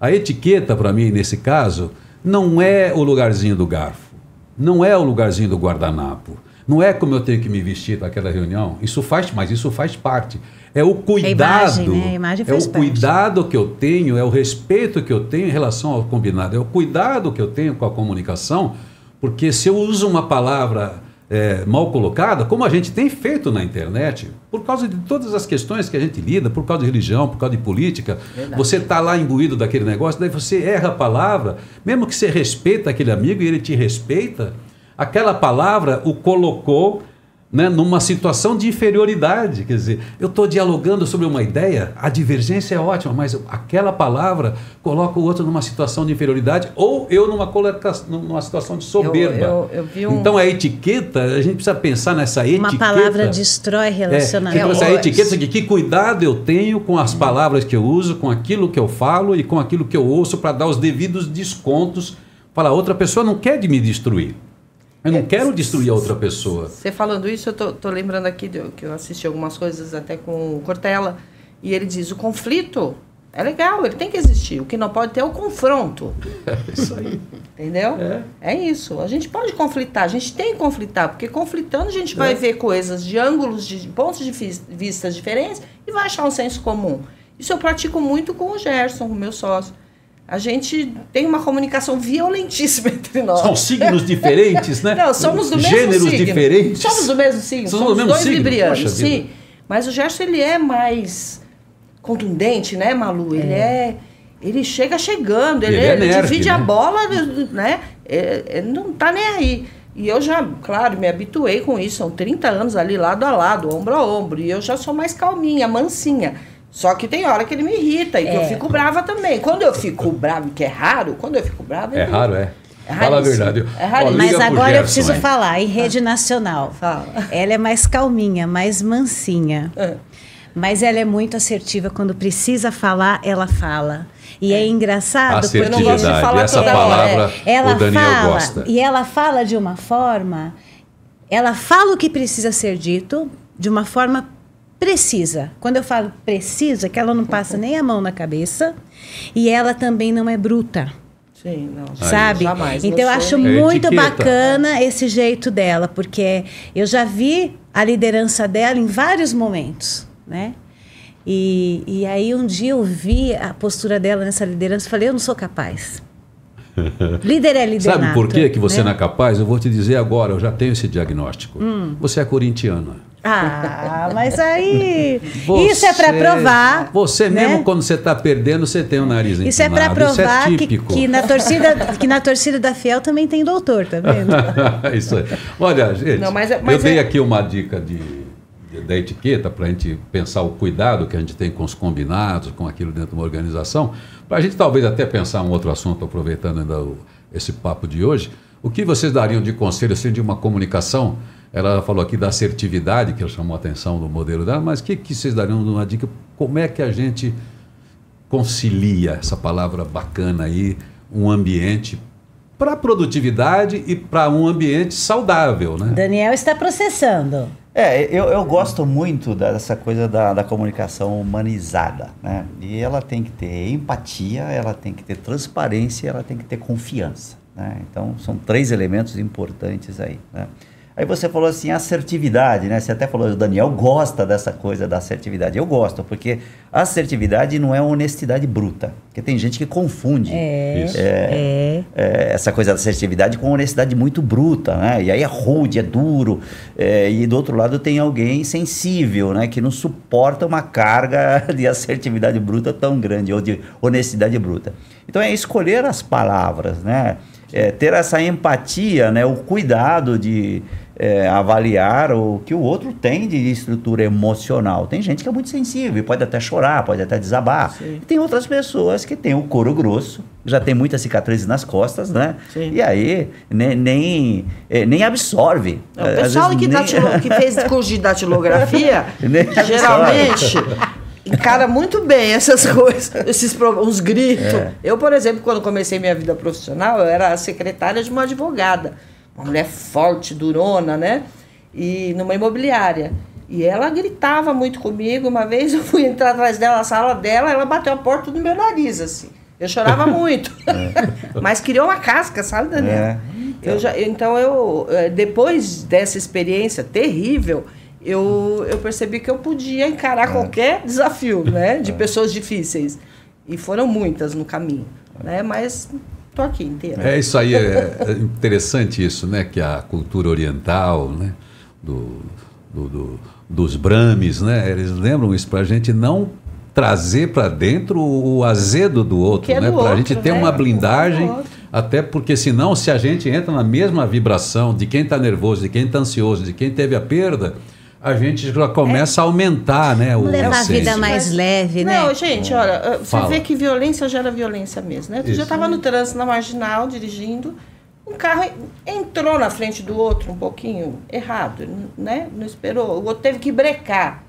A etiqueta, para mim, nesse caso, não é o lugarzinho do garfo, não é o lugarzinho do guardanapo, não é como eu tenho que me vestir para aquela reunião. Isso faz, mas isso faz parte. É o cuidado. imagem, né? A imagem é faz o parte. cuidado que eu tenho, é o respeito que eu tenho em relação ao combinado, é o cuidado que eu tenho com a comunicação, porque se eu uso uma palavra é, mal colocada, como a gente tem feito na internet, por causa de todas as questões que a gente lida, por causa de religião, por causa de política, você está lá imbuído daquele negócio, daí você erra a palavra, mesmo que você respeita aquele amigo e ele te respeita, aquela palavra o colocou né, numa situação de inferioridade. Quer dizer, eu estou dialogando sobre uma ideia, a divergência é ótima, mas aquela palavra coloca o outro numa situação de inferioridade ou eu numa, coloca- numa situação de soberba. eu- eu vi um- Então a etiqueta, a gente precisa pensar nessa etiqueta. Uma palavra destrói É, relacionamento. então essa É, etiqueta de que cuidado eu tenho com as palavras que eu uso, com aquilo que eu falo e com aquilo que eu ouço para dar os devidos descontos. Falar, outra pessoa não quer de me destruir. Eu não É, quero destruir a outra pessoa. Você falando isso, eu tô, tô lembrando aqui de- que eu assisti algumas coisas até com o Cortella, e ele diz: o conflito é legal, ele tem que existir. O que não pode ter é o confronto. É isso aí. Entendeu? É. isso. A gente pode conflitar, a gente tem que conflitar, porque conflitando a gente vai ver coisas de ângulos, de pontos de vis- vista diferentes e vai achar um senso comum. Isso eu pratico muito com o Gerson, o meu sócio. A gente tem uma comunicação violentíssima entre nós. São signos diferentes, né? Não, somos do mesmo Gêneros signo. diferentes. Somos do mesmo signo. Somos Somos, do mesmo dois signo? librianos, Poxa vida. sim. Mas o Gerson, ele é mais contundente, né, Malu? Ele é... Ele chega chegando, ele, Ele é ele nerd, divide né? a bola, né? É, Ele não tá nem aí. E eu já, claro, me habituei com isso. São 30 anos ali, lado a lado, ombro a ombro. E eu já sou mais calminha, mansinha. Só que tem hora que ele me irrita e que eu É. fico brava também. Quando eu fico brava, que é raro, quando eu fico brava... É raro, é? É Fala a verdade. É liga Mas agora eu Gerson, preciso hein? falar, em rede nacional. Fala. Ela é mais calminha, mais mansinha. É. Mas ela é muito assertiva. Quando precisa falar, ela fala. E é, engraçado porque Eu não gosto de Assertividade, falar essa toda palavra hora, ela o Daniel fala gosta. e ela fala de uma forma, ela fala o que precisa ser dito de uma forma precisa. Quando eu falo precisa, é que ela não passa nem a mão na cabeça e ela também não é bruta. Sim, não. Sabe? Jamais. Então eu não acho sou- É muito etiqueta. bacana esse jeito dela, porque eu já vi a liderança dela em vários momentos, né? E, e aí um dia eu vi a postura dela nessa liderança e falei, eu não sou capaz. Líder é líder Sabe por que, que você né? não é capaz? Eu vou te dizer agora, eu já tenho esse diagnóstico. Hum. Você é corintiana. Ah, mas aí. Você- isso é para provar. Você né? mesmo quando você está perdendo, você tem o nariz Isso é para empinado. Isso provar é que, típico. que, na torcida, que na torcida da Fiel também tem doutor, tá vendo? Isso aí. Olha, gente, Não, mas é- eu mas dei é- aqui uma dica de, de- da etiqueta para a gente pensar o cuidado que a gente tem com os combinados, com aquilo dentro de uma organização, para a gente talvez até pensar um outro assunto, aproveitando ainda o- esse papo de hoje. O que vocês dariam de conselho assim, de uma comunicação? Ela falou aqui da assertividade, que ela chamou a atenção do modelo dela, mas o que, que vocês dariam de uma dica? Como é que a gente concilia essa palavra bacana aí, um ambiente para a produtividade e para um ambiente saudável, né? Daniel está processando. É, eu, eu gosto muito dessa coisa da, da comunicação humanizada, né? E ela tem que ter empatia, ela tem que ter transparência, ela tem que ter confiança, né? Então, são três elementos importantes aí, né? Aí você falou assim, assertividade, né? Você até falou, o Daniel gosta dessa coisa da assertividade. Eu gosto, porque assertividade não é honestidade bruta. Porque tem gente que confunde É. Isso. É. é, essa coisa da assertividade com honestidade muito bruta, né? E aí é rude, é duro. é, e do outro lado tem alguém sensível, né? Que não suporta uma carga de assertividade bruta tão grande, ou de honestidade bruta. Então é escolher as palavras, né? É, ter essa empatia, né? O cuidado de é, avaliar o que o outro tem de estrutura emocional. Tem gente que é muito sensível pode até chorar, pode até desabar. Sim. E tem outras pessoas que têm o couro grosso, já tem muitas cicatrizes nas costas, né? Sim. E aí nem, nem, eh, nem absorve. Não, o pessoal vezes que, nem- datilo- que fez curso de datilografia, geralmente encara muito bem essas coisas, esses uns gritos. É. Eu, por exemplo, quando comecei minha vida profissional, eu era a secretária de uma advogada, uma mulher forte, durona, né? E numa imobiliária. E ela gritava muito comigo. Uma vez eu fui entrar atrás dela na sala dela, ela bateu a porta do meu nariz, assim. Eu chorava muito. Mas criou uma casca, sabe, Daniel? É. Eu já, então, eu, depois dessa experiência terrível, eu, eu percebi que eu podia encarar qualquer desafio, né? De pessoas difíceis. E foram muitas no caminho, né? Mas tô aqui inteira. É isso aí, é, é interessante isso, né? Que a cultura oriental, né? Do, do- do- dos Brahmes, né? Eles lembram isso para a gente não trazer para dentro o azedo do outro, é né? Para a gente ter né? uma blindagem, outro. até porque senão, se a gente entra na mesma vibração de quem está nervoso, de quem está ansioso, de quem teve a perda, a gente já começa a aumentar, né? O levar a vida mais Mas- leve, né? Não, gente, olha, você Fala. vê que violência gera violência mesmo, né? Eu Isso. estava no trânsito, na marginal, dirigindo, um carro entrou na frente do outro um pouquinho errado, né? Não esperou, o outro teve que brecar.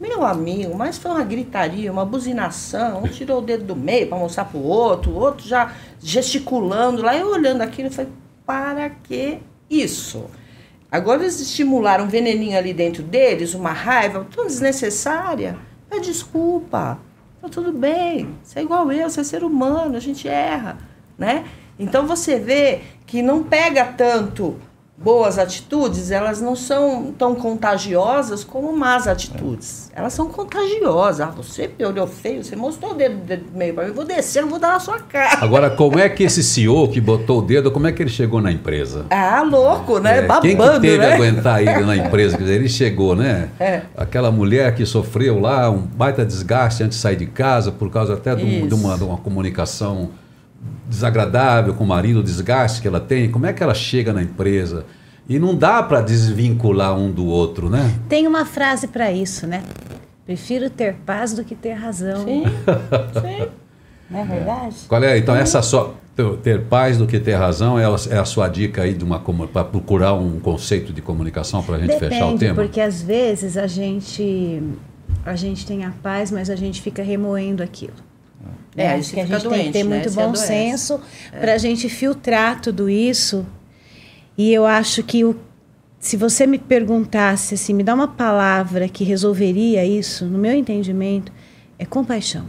Meu amigo, mas foi uma gritaria, uma buzinação, um tirou o dedo do meio para mostrar pro outro, o outro já gesticulando lá, eu olhando aquilo, eu falei, para que isso? Agora eles estimularam um veneninho ali dentro deles, uma raiva tão desnecessária. Pede desculpa. Tá tudo bem. Você é igual eu, você é ser humano, a gente erra, né? Então você vê que não pega tanto boas atitudes, elas não são tão contagiosas como más atitudes. Elas são contagiosas. Ah, você me olhou feio, você mostrou o dedo, dedo meio para mim, vou descer, eu vou dar na sua cara. Agora, como é que esse CEO que botou o dedo, como é que ele chegou na empresa? Ah, louco, né? É, Babando, quem que teve né? aguentar ele na empresa? Quer dizer, ele chegou, né? É. Aquela mulher que sofreu lá um baita desgaste antes de sair de casa, por causa até de, um- de uma, de uma comunicação desagradável com o marido, o desgaste que ela tem. Como é que ela chega na empresa? E não dá para desvincular um do outro, né? Tem uma frase para isso, né? Prefiro ter paz do que ter razão. Sim, sim. Não é verdade? Qual é? Então, essa só ter- paz do que ter razão é a, é a sua dica aí de uma para procurar um conceito de comunicação para a gente fechar o Depende, tema? porque às vezes a gente a gente tem a paz, mas a gente fica remoendo aquilo. É, aí Acho que a gente tem que ter doente, né? muito bom adoece. senso para a gente filtrar tudo isso. E eu acho que o, se você me perguntasse assim, me dá uma palavra que resolveria isso, no meu entendimento, é compaixão.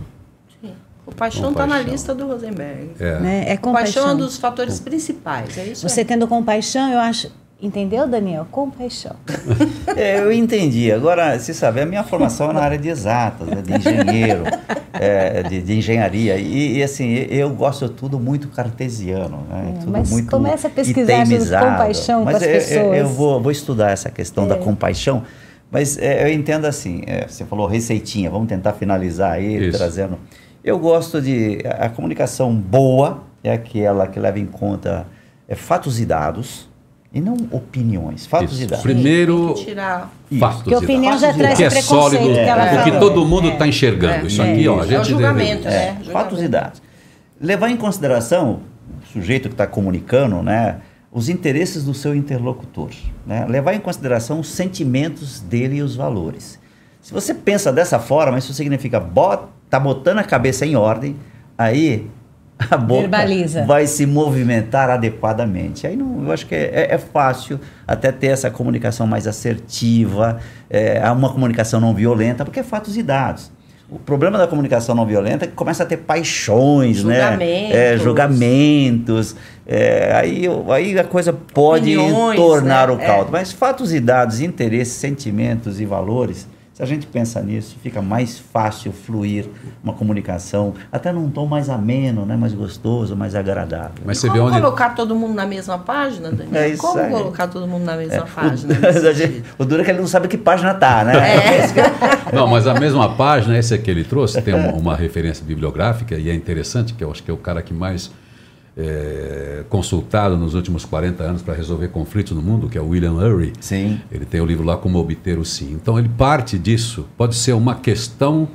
O paixão está na Compaixão. lista do Rosenberg. É. Né? É O paixão é compaixão. um dos fatores principais, é isso? Você tendo compaixão, eu acho. Entendeu, Daniel? Compaixão. É, eu entendi. Agora, você sabe, a minha formação é na área de exatas, né, de engenheiro, é, de, de engenharia. E, e, assim, eu gosto tudo muito cartesiano. Né, É, tudo mas muito comece a pesquisar sobre itemizado. compaixão com mas as eu- eu- pessoas. Eu, vou, vou estudar essa questão da É. compaixão. Mas é, eu entendo assim, é, você falou receitinha, vamos tentar finalizar aí, Isso. trazendo. Eu gosto de. A, a comunicação boa é aquela que leva em conta é, fatos e dados, e não opiniões. Fatos Isso. e dados. Primeiro, Tem que tirar. Fatos Porque e opinião dados. já O traz que é o preconceito sólido, que ela o que todo mundo É. está enxergando. É. Isso aqui, ó, a É o gente julgamento, deve- né? É, fatos e dados. Levar em consideração o sujeito que está comunicando, né, os interesses do seu interlocutor. Né? Levar em consideração os sentimentos dele e os valores. Se você pensa dessa forma, isso significa bota, tá botando a cabeça em ordem, aí a boca Verbaliza. vai se movimentar adequadamente. Aí não, eu acho que é, é fácil até ter essa comunicação mais assertiva, é, uma comunicação não violenta, porque é fatos e dados. O problema da comunicação não violenta é que começa a ter paixões, né? Julgamentos. É, julgamentos. é, aí, aí a coisa pode Opiniões, tornar né? o caldo. É. Mas fatos e dados, interesses, sentimentos e valores, se a gente pensa nisso, fica mais fácil fluir uma comunicação, até num tom mais ameno, né? mais gostoso, mais agradável. Mas você vê Como onde. colocar todo mundo na mesma página, Daniel? É isso Como aí. colocar todo mundo na mesma É, página? o, gente- o duro é que ele não sabe que página tá, né? Não, mas a mesma página, essa que ele trouxe, tem uma, uma referência bibliográfica e é interessante, que eu acho que é o cara que mais é, consultado nos últimos 40 anos para resolver conflitos no mundo, que é o William Ury. Sim. Ele tem o livro lá Como Obter o Sim. Então ele parte disso. Pode ser uma questão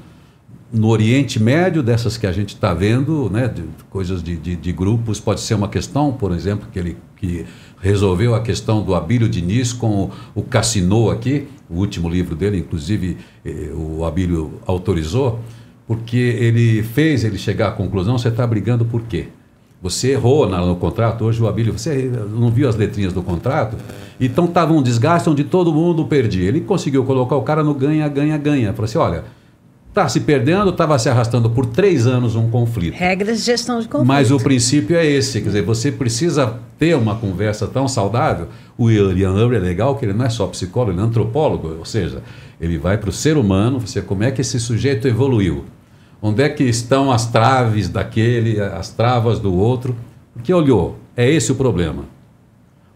no Oriente Médio, dessas que a gente está vendo, né, de, coisas de, de, de grupos, pode ser uma questão, por exemplo, que ele que resolveu a questão do Abílio Diniz com o, o Cassino aqui, o último livro dele, inclusive eh, o Abílio autorizou, porque ele fez ele chegar à conclusão, você está brigando por quê? Você errou na- no contrato, hoje o Abílio, você não viu as letrinhas do contrato? Então estava um desgaste onde todo mundo perdia. Ele conseguiu colocar o cara no ganha, ganha, ganha. Falou assim, olha, está se perdendo, estava se arrastando por três anos um conflito. Regras de gestão de conflito. Mas o princípio é esse, quer dizer, você precisa ter uma conversa tão saudável. O William Ury é legal que ele não é só psicólogo, ele é antropólogo, ou seja, ele vai para o ser humano, você como é que esse sujeito evoluiu? Onde é que estão as traves daquele, as travas do outro? Porque olhou, é esse o problema.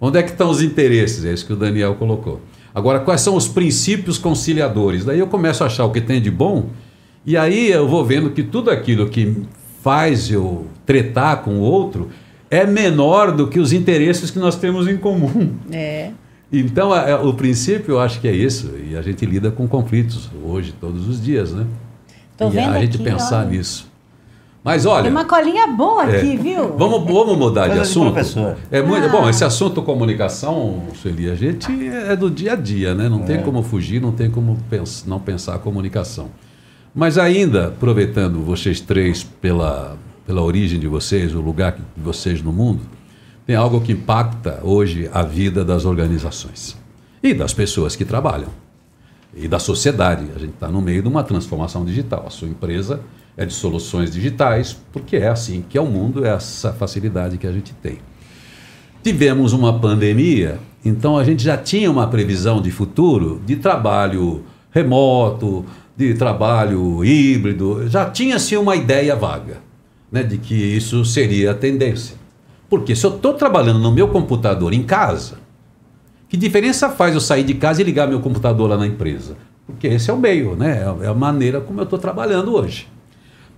Onde é que estão os interesses? É isso que o Daniel colocou. Agora, quais são os princípios conciliadores? Daí eu começo a achar o que tem de bom, e aí eu vou vendo que tudo aquilo que faz eu tretar com o outro é menor do que os interesses que nós temos em comum. É. Então, a- a- o princípio eu acho que é isso, e a gente lida com conflitos hoje, todos os dias, né? Tô e vendo a gente aqui, pensar olha. nisso. Mas olha. Tem uma colinha boa É. aqui, viu? Vamos, vamos mudar de de assunto. professor. É muito Ah. bom. Esse assunto comunicação, Sueli, a gente é do dia a dia, né? Não tem como fugir, não tem como pens- não pensar a comunicação. Mas ainda aproveitando vocês três pela pela origem de vocês, o lugar de vocês no mundo, tem algo que impacta hoje a vida das organizações e das pessoas que trabalham e da sociedade. A gente está no meio de uma transformação digital. A sua empresa é de soluções digitais, porque é assim que é o mundo, é essa facilidade que a gente tem. Tivemos uma pandemia, então a gente já tinha uma previsão de futuro de trabalho remoto, de trabalho híbrido, já tinha-se uma ideia vaga né, de que isso seria a tendência. Porque se eu estou trabalhando no meu computador em casa, que diferença faz eu sair de casa e ligar meu computador lá na empresa? Porque esse é o meio, né? é a maneira como eu estou trabalhando hoje.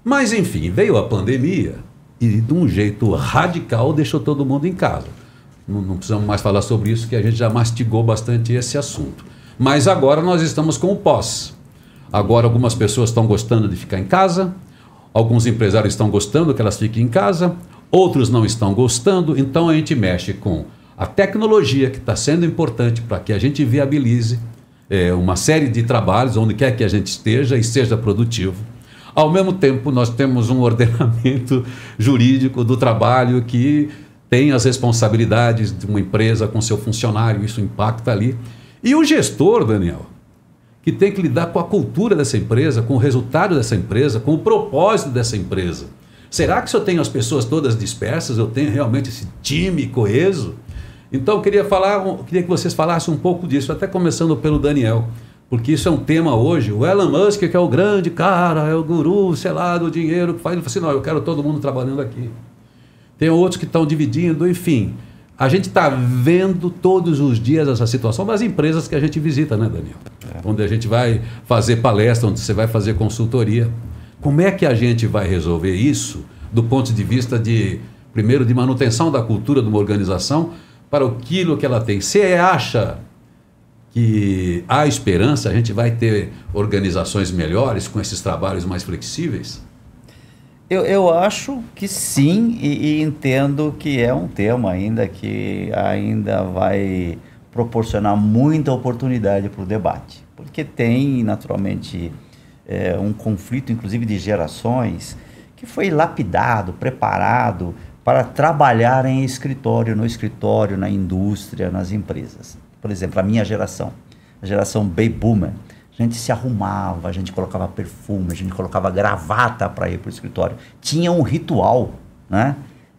Mas, enfim, veio a pandemia e, de um jeito radical, deixou todo mundo em casa. Não, não precisamos mais falar sobre isso, que a gente já mastigou bastante esse assunto. Mas agora nós estamos com o pós. Agora, algumas pessoas estão gostando de ficar em casa, alguns empresários estão gostando que elas fiquem em casa, outros não estão gostando, então a gente mexe com a tecnologia, que está sendo importante para que a gente viabilize é, uma série de trabalhos, onde quer que a gente esteja e seja produtivo. Ao mesmo tempo, nós temos um ordenamento jurídico do trabalho que tem as responsabilidades de uma empresa com seu funcionário, isso impacta ali. E o gestor, Daniel, que tem que lidar com a cultura dessa empresa, com o resultado dessa empresa, com o propósito dessa empresa. Será que se eu tenho as pessoas todas dispersas, eu tenho realmente esse time coeso? Então eu queria falar, eu queria que vocês falassem um pouco disso, até começando pelo Daniel, porque isso é um tema hoje. O Elon Musk, que é o grande cara, é o guru, sei lá, do dinheiro, que faz, ele fala assim, não, eu quero todo mundo trabalhando aqui. Tem outros que estão dividindo, enfim. A gente está vendo todos os dias essa situação das empresas que a gente visita, né, Daniel? Onde a gente vai fazer palestra, onde você vai fazer consultoria. Como é que a gente vai resolver isso do ponto de vista de, primeiro, de manutenção da cultura de uma organização para aquilo que ela tem? Você acha que há esperança, a gente vai ter organizações melhores com esses trabalhos mais flexíveis? Eu, eu acho que sim, e, e entendo que é um tema ainda que ainda vai proporcionar muita oportunidade para o debate, porque tem naturalmente é, um conflito, inclusive de gerações, que foi lapidado, preparado para trabalhar em escritório, no escritório, na indústria, nas empresas. Por exemplo, a minha geração, a geração baby boomer, a gente se arrumava, a gente colocava perfume, a gente colocava gravata para ir para o escritório. Tinha um ritual, né?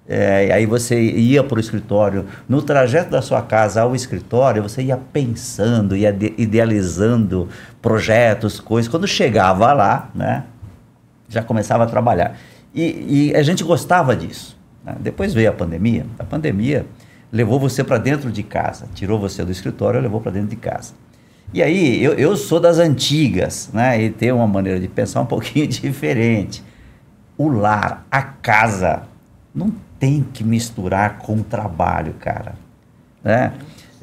É, aí você ia para o escritório. No trajeto da sua casa ao escritório, você ia pensando, ia idealizando projetos, coisas. Quando chegava lá, né, já começava a trabalhar. E, e a gente gostava disso. Né? Depois veio a pandemia. A pandemia levou você para dentro de casa, tirou você do escritório, levou para dentro de casa. E aí, eu, eu sou das antigas, né? E tenho uma maneira de pensar um pouquinho diferente. O lar, a casa, não tem que misturar com o trabalho, cara. Né?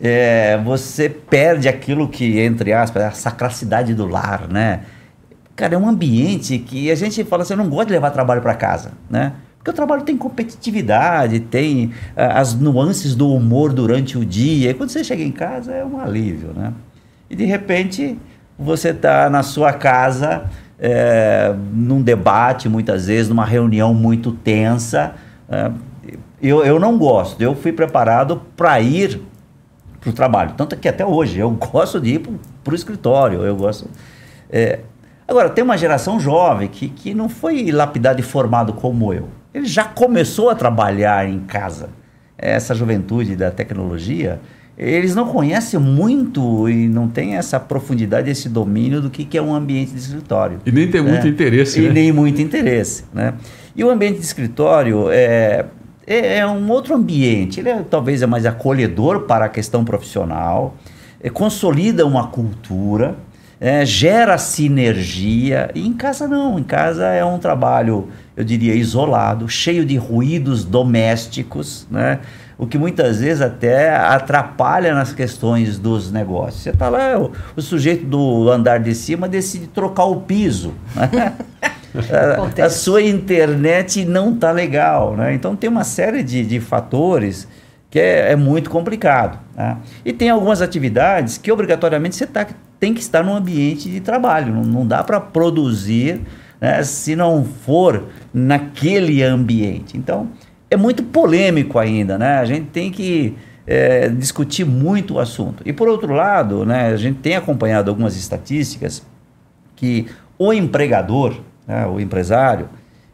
É, você perde aquilo que, entre aspas, é a sacracidade do lar, né? Cara, é um ambiente que a gente fala assim, eu não gosto de levar trabalho para casa, né? Porque o trabalho tem competitividade, tem uh, as nuances do humor durante o dia. E quando você chega em casa é um alívio, né? E de repente você está na sua casa, é, num debate, muitas vezes, numa reunião muito tensa. É, eu, eu não gosto, eu fui preparado para ir para o trabalho. Tanto que até hoje eu gosto de ir para o escritório, eu gosto. É, agora, tem uma geração jovem que, que não foi lapidado e formado como eu. Ele já começou a trabalhar em casa. Essa juventude da tecnologia, eles não conhecem muito e não têm essa profundidade, esse domínio do que, que é um ambiente de escritório. E nem tem muito é, interesse, E né? nem muito interesse, né? E o ambiente de escritório é, é, é, um outro ambiente. Ele é, talvez é mais acolhedor para a questão profissional, é, consolida uma cultura, é, gera sinergia. E em casa não. Em casa é um trabalho, eu diria, isolado, cheio de ruídos domésticos, né? o que muitas vezes até atrapalha nas questões dos negócios. Você está lá, o, o, sujeito do andar de cima decide trocar o piso. Né? a, a, sua internet não está legal. Né? Então tem uma série de, de fatores que é, é muito complicado. Né? E tem algumas atividades que obrigatoriamente você tá, tem que estar num ambiente de trabalho. Não, não dá para produzir né, se não for naquele ambiente. Então é muito polêmico ainda, né? A gente tem que é, discutir muito o assunto. E por outro lado, né, a gente tem acompanhado algumas estatísticas que o empregador, né, o empresário,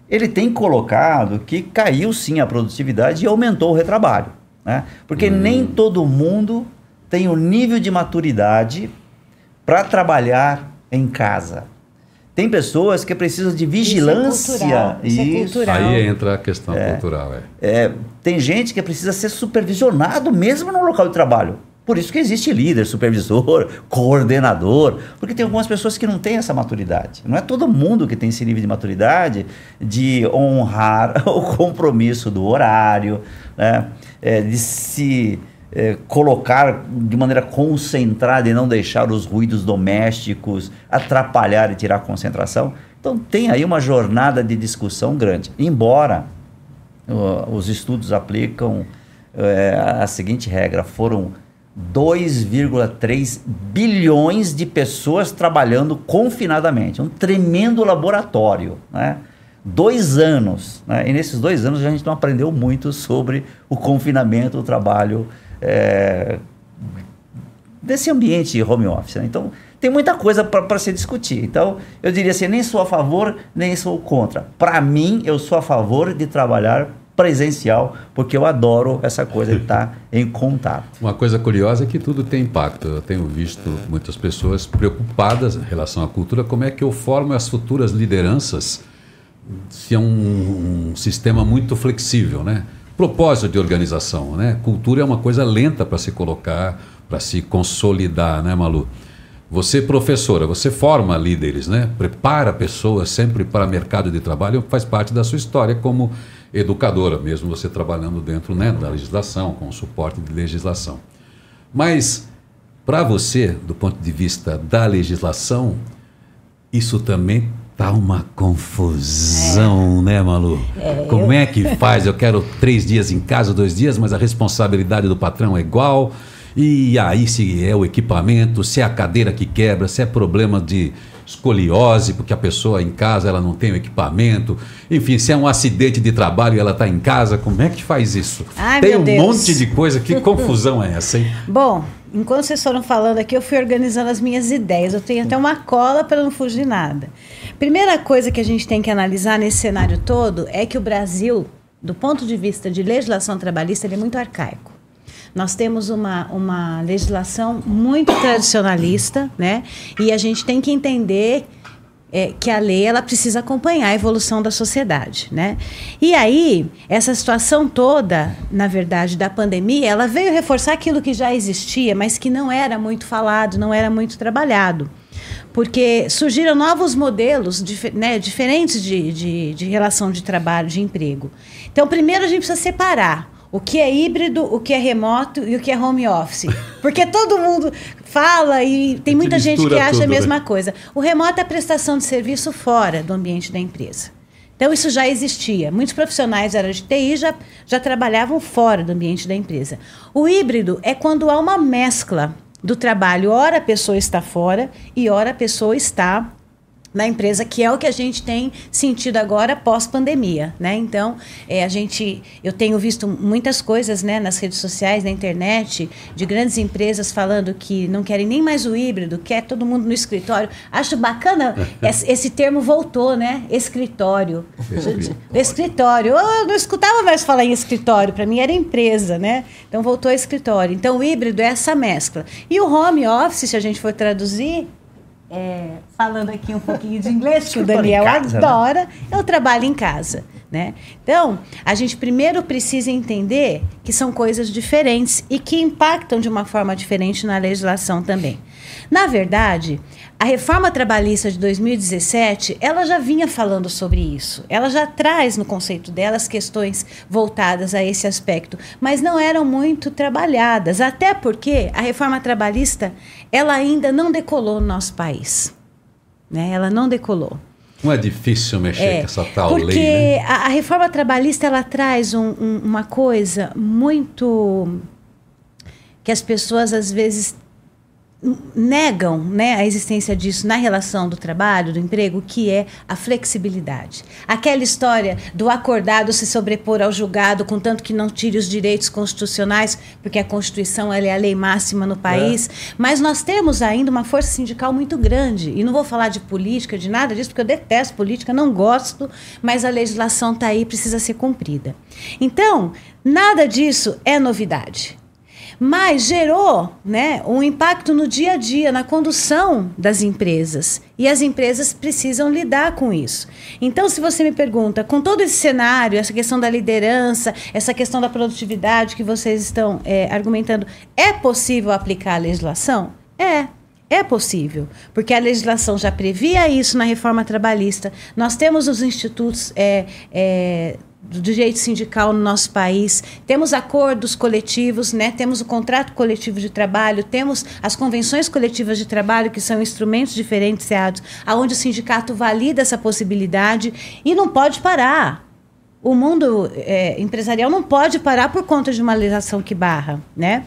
ele tem colocado que caiu sim a produtividade e aumentou o retrabalho. Né? Porque hum. nem todo mundo tem o nível de maturidade para trabalhar em casa. Tem pessoas que precisam de vigilância. Isso é cultural. Isso é cultural. Aí entra a questão é, cultural. É. é. tem gente que precisa ser supervisionado mesmo no local de trabalho. Por isso que existe líder, supervisor, coordenador, porque tem algumas pessoas que não têm essa maturidade. Não é todo mundo que tem esse nível de maturidade de honrar o compromisso do horário, né? É, de se é, colocar de maneira concentrada e não deixar os ruídos domésticos atrapalhar e tirar a concentração. Então tem aí uma jornada de discussão grande. Embora uh, os estudos aplicam uh, a seguinte regra: foram 2,3 bilhões de pessoas trabalhando confinadamente, um tremendo laboratório, né? Dois anos, né? e nesses dois anos a gente não aprendeu muito sobre o confinamento, o trabalho é, desse ambiente de home office. Né? Então, tem muita coisa para se discutir. Então, eu diria assim, nem sou a favor, nem sou contra. Para mim, eu sou a favor de trabalhar presencial, porque eu adoro essa coisa de estar em contato. Uma coisa curiosa é que tudo tem impacto. Eu tenho visto muitas pessoas preocupadas em relação à cultura, como é que eu formo as futuras lideranças se é um, um sistema muito flexível, né? Propósito de organização, né? Cultura é uma coisa lenta para se colocar, para se consolidar, né, Malu? Você, professora, você forma líderes, né? Prepara pessoas sempre para mercado de trabalho, faz parte da sua história como educadora, mesmo você trabalhando dentro né, da legislação, com o suporte de legislação. Mas, para você, do ponto de vista da legislação, isso também Tá uma confusão, é. né, Malu? É, Como eu... é que faz? Eu quero três dias em casa, dois dias, mas a responsabilidade do patrão é igual. E aí, se é o equipamento, se é a cadeira que quebra, se é problema de escoliose, porque a pessoa em casa ela não tem o equipamento, enfim, se é um acidente de trabalho e ela está em casa, como é que faz isso? Ai, tem um Deus. monte de coisa, que confusão é essa, hein? Bom, enquanto vocês foram falando aqui, eu fui organizando as minhas ideias. Eu tenho até uma cola para não fugir nada. Primeira coisa que a gente tem que analisar nesse cenário todo é que o Brasil, do ponto de vista de legislação trabalhista, ele é muito arcaico. Nós temos uma, uma legislação muito tradicionalista, né? E a gente tem que entender é, que a lei ela precisa acompanhar a evolução da sociedade, né? E aí essa situação toda, na verdade, da pandemia, ela veio reforçar aquilo que já existia, mas que não era muito falado, não era muito trabalhado, porque surgiram novos modelos, né, diferentes de, de, de relação de trabalho, de emprego. Então, primeiro a gente precisa separar o que é híbrido, o que é remoto e o que é home office. Porque todo mundo fala e tem muita gente que acha a tudo, né? mesma coisa. O remoto é a prestação de serviço fora do ambiente da empresa. Então, isso já existia. Muitos profissionais da área de TI já, já trabalhavam fora do ambiente da empresa. O híbrido é quando há uma mescla do trabalho. Ora a pessoa está fora e ora a pessoa está na empresa, que é o que a gente tem sentido agora pós-pandemia, né? Então, é, a gente, eu tenho visto muitas coisas, né, nas redes sociais, na internet, de grandes empresas falando que não querem nem mais o híbrido, quer todo mundo no escritório. Acho bacana, esse, esse termo voltou, né? Escritório. Escritório. Escritório. Eu não escutava mais falar em escritório, para mim era empresa, né? Então voltou a escritório. Então o híbrido é essa mescla. E o home office, se a gente for traduzir, é, falando aqui um pouquinho de inglês, que o Daniel né? adora, eu trabalho em casa. Né? Então, a gente primeiro precisa entender que são coisas diferentes e que impactam de uma forma diferente na legislação também. Na verdade, a reforma trabalhista de 2017, ela já vinha falando sobre isso. Ela já traz no conceito dela as questões voltadas a esse aspecto, mas não eram muito trabalhadas, até porque a reforma trabalhista, ela ainda não decolou no nosso país. Né? Ela não decolou. Não é difícil mexer É, com essa tal porque lei, né? a, a reforma trabalhista ela traz um- um- uma coisa muito que as pessoas às vezes negam né, a existência disso na relação do trabalho, do emprego, que é a flexibilidade. Aquela história do acordado se sobrepor ao julgado, contanto que não tire os direitos constitucionais, porque a Constituição é a lei máxima no país. Mas nós temos ainda uma força sindical muito grande. E não vou falar de política, de nada disso, porque eu detesto política, não gosto, mas a legislação está aí, precisa ser cumprida. Então, nada disso é novidade mas gerou né, um impacto no dia a dia, na condução das empresas. E as empresas precisam lidar com isso. Então, se você me pergunta, com todo esse cenário, essa questão da liderança, essa questão da produtividade que vocês estão é, argumentando, é possível aplicar a legislação? É. É possível, porque a legislação já previa isso na reforma trabalhista. Nós temos os institutos é, é, do direito sindical no nosso país, temos acordos coletivos, né? temos o contrato coletivo de trabalho, temos as convenções coletivas de trabalho, que são instrumentos diferenciados, aonde o sindicato valida essa possibilidade e não pode parar. O mundo é, empresarial não pode parar por conta de uma legislação que barra, né?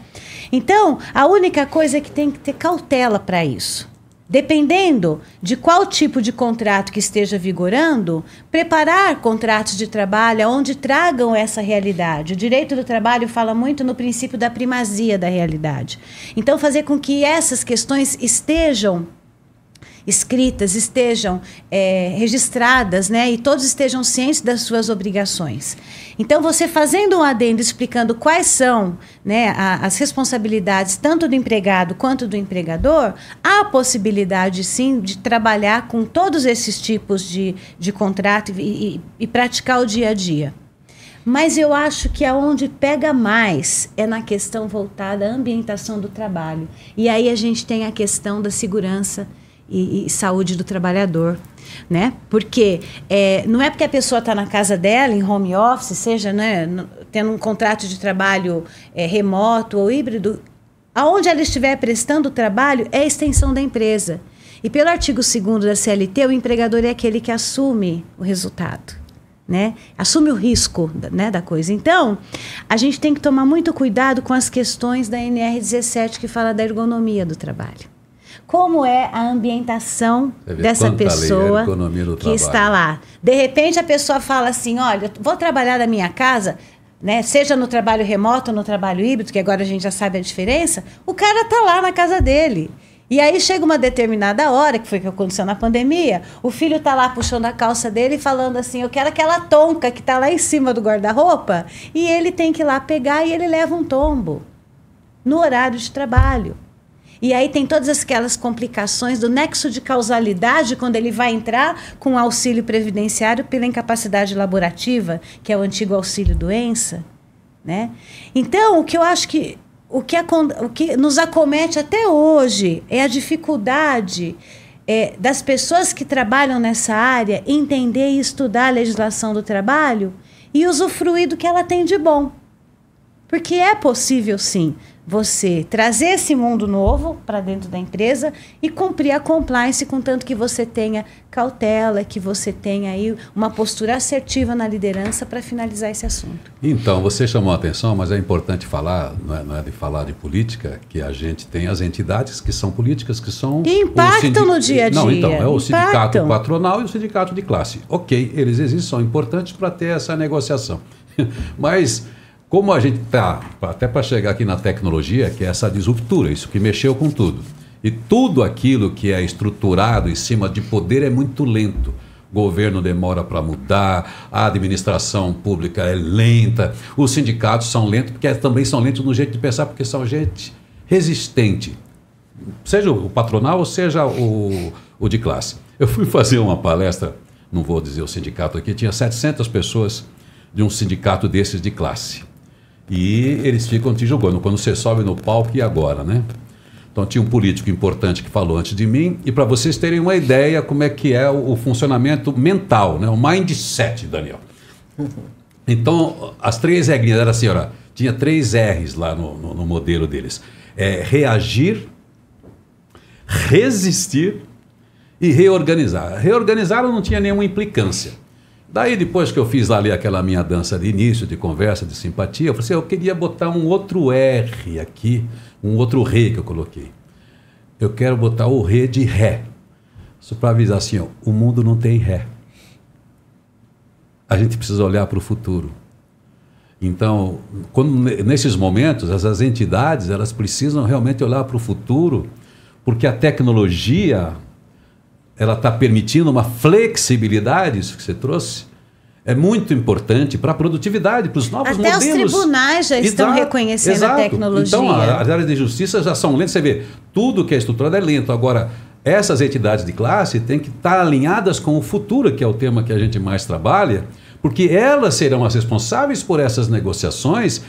Então, a única coisa é que tem que ter cautela para isso. Dependendo de qual tipo de contrato que esteja vigorando, preparar contratos de trabalho onde tragam essa realidade. O direito do trabalho fala muito no princípio da primazia da realidade. Então, fazer com que essas questões estejam escritas, estejam é, registradas, né, e todos estejam cientes das suas obrigações. Então, você fazendo um adendo explicando quais são né, a, as responsabilidades tanto do empregado quanto do empregador, há a possibilidade, sim, de trabalhar com todos esses tipos de, de contrato e, e, e praticar o dia a dia. Mas eu acho que aonde pega mais é na questão voltada à ambientação do trabalho. E aí a gente tem a questão da segurança e, e saúde do trabalhador, né? Porque é, não é porque a pessoa está na casa dela, em home office, seja né, tendo um contrato de trabalho é, remoto ou híbrido, aonde ela estiver prestando o trabalho é a extensão da empresa. E pelo artigo 2 da CLT, o empregador é aquele que assume o resultado. né? Assume o risco né, da coisa. Então, a gente tem que tomar muito cuidado com as questões da NR17 que fala da ergonomia do trabalho. Como é a ambientação dessa lei, a pessoa do que trabalho. está lá? De repente, a pessoa fala assim: olha, vou trabalhar da minha casa, né, seja no trabalho remoto ou no trabalho híbrido, que agora a gente já sabe a diferença, o cara está lá na casa dele. E aí chega uma determinada hora, que foi o que aconteceu na pandemia, o filho está lá puxando a calça dele e falando assim: Eu quero aquela tonca que está lá em cima do guarda-roupa. E ele tem que ir lá pegar e ele leva um tombo no horário de trabalho. E aí tem todas aquelas complicações do nexo de causalidade quando ele vai entrar com auxílio previdenciário pela incapacidade laborativa, que é o antigo auxílio doença, né? Então, o que eu acho que o que, o que nos acomete até hoje é a dificuldade é, das pessoas que trabalham nessa área entender e estudar a legislação do trabalho e usufruir do que ela tem de bom. Porque é possível, sim, você trazer esse mundo novo para dentro da empresa e cumprir a compliance, contanto que você tenha cautela, que você tenha aí uma postura assertiva na liderança para finalizar esse assunto. Então, você chamou a atenção, mas é importante falar, não é, não é de falar de política, que a gente tem as entidades que são políticas, que são... E impactam no dia a Não, dia, então, é o sindicato impactam. patronal e o sindicato de classe. Ok, eles existem, são importantes para ter essa negociação. mas, como a gente está, até para chegar aqui na tecnologia, que é essa disruptura, isso que mexeu com tudo. E tudo aquilo que é estruturado em cima de poder é muito lento. O governo demora para mudar, a administração pública é lenta, os sindicatos são lentos, porque também são lentos no jeito de pensar, porque são gente resistente, seja o patronal ou seja o, o de classe. Eu fui fazer uma palestra, não vou dizer o sindicato aqui, tinha 700 pessoas de um sindicato desses de classe. E eles ficam te julgando quando você sobe no palco e agora, né? Então tinha um político importante que falou antes de mim, e para vocês terem uma ideia como é que é o, o funcionamento mental, né? o mindset, Daniel. Então, as três regrinhas era assim, olha, tinha três R's lá no, no- no modelo deles. É, reagir, resistir e reorganizar. Reorganizar não tinha nenhuma implicância. Daí, depois que eu fiz ali aquela minha dança de início, de conversa, de simpatia, eu falei assim, eu queria botar um outro R aqui, um outro Ré que eu coloquei. Eu quero botar o Ré de Ré. Só para avisar assim, ó, o mundo não tem Ré. A gente precisa olhar para o futuro. Então, quando, ne- nesses momentos, essas entidades elas precisam realmente olhar para o futuro, porque a tecnologia ela está permitindo uma flexibilidade, isso que você trouxe, é muito importante para a produtividade, para os novos Até os modelos. tribunais já estão reconhecendo a tecnologia. Então, as áreas de justiça já são lentas. Você vê, tudo que é estruturado é lento. Agora, essas entidades de classe têm que estar alinhadas com o futuro, que é o tema que a gente mais trabalha, porque elas serão as responsáveis por essas negociações.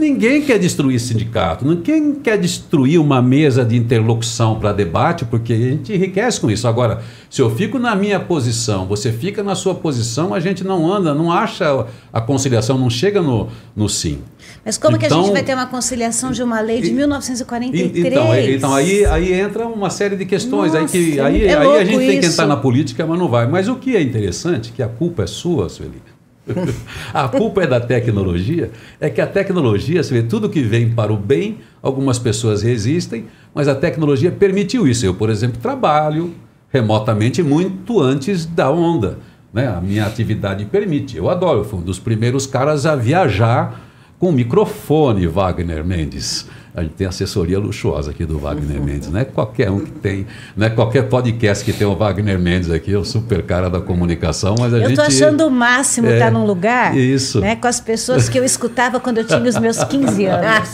Ninguém quer destruir sindicato, ninguém quer destruir uma mesa de interlocução para debate, porque a gente enriquece com isso. Agora, se eu fico na minha posição, você fica na sua posição, a gente não anda, não acha a conciliação, não chega no, no sim. Mas como que a gente Então- vai ter uma conciliação de uma lei de E- 1943? E- Então, é- então aí, aí entra uma série de questões. aí que, Nossa, aí, é aí a gente tem que isso. entrar na política, mas não vai. Mas o que é interessante, que a culpa é sua, Sueli. a culpa é da tecnologia, é que a tecnologia, você vê, tudo que vem para o bem, algumas pessoas resistem, mas a tecnologia permitiu isso. Eu, por exemplo, trabalho remotamente muito antes da onda. Né? A minha atividade permite. Eu adoro, eu fui um dos primeiros caras a viajar com microfone, Wagner Mendes. A gente tem assessoria luxuosa aqui do Wagner Mendes, não é qualquer um que tem, não é qualquer podcast que tem o Wagner Mendes aqui, é o super cara da comunicação, mas a Eu gente... tô achando o máximo É, estar num lugar isso. Né, com as pessoas que eu escutava quando eu tinha os meus 15 anos.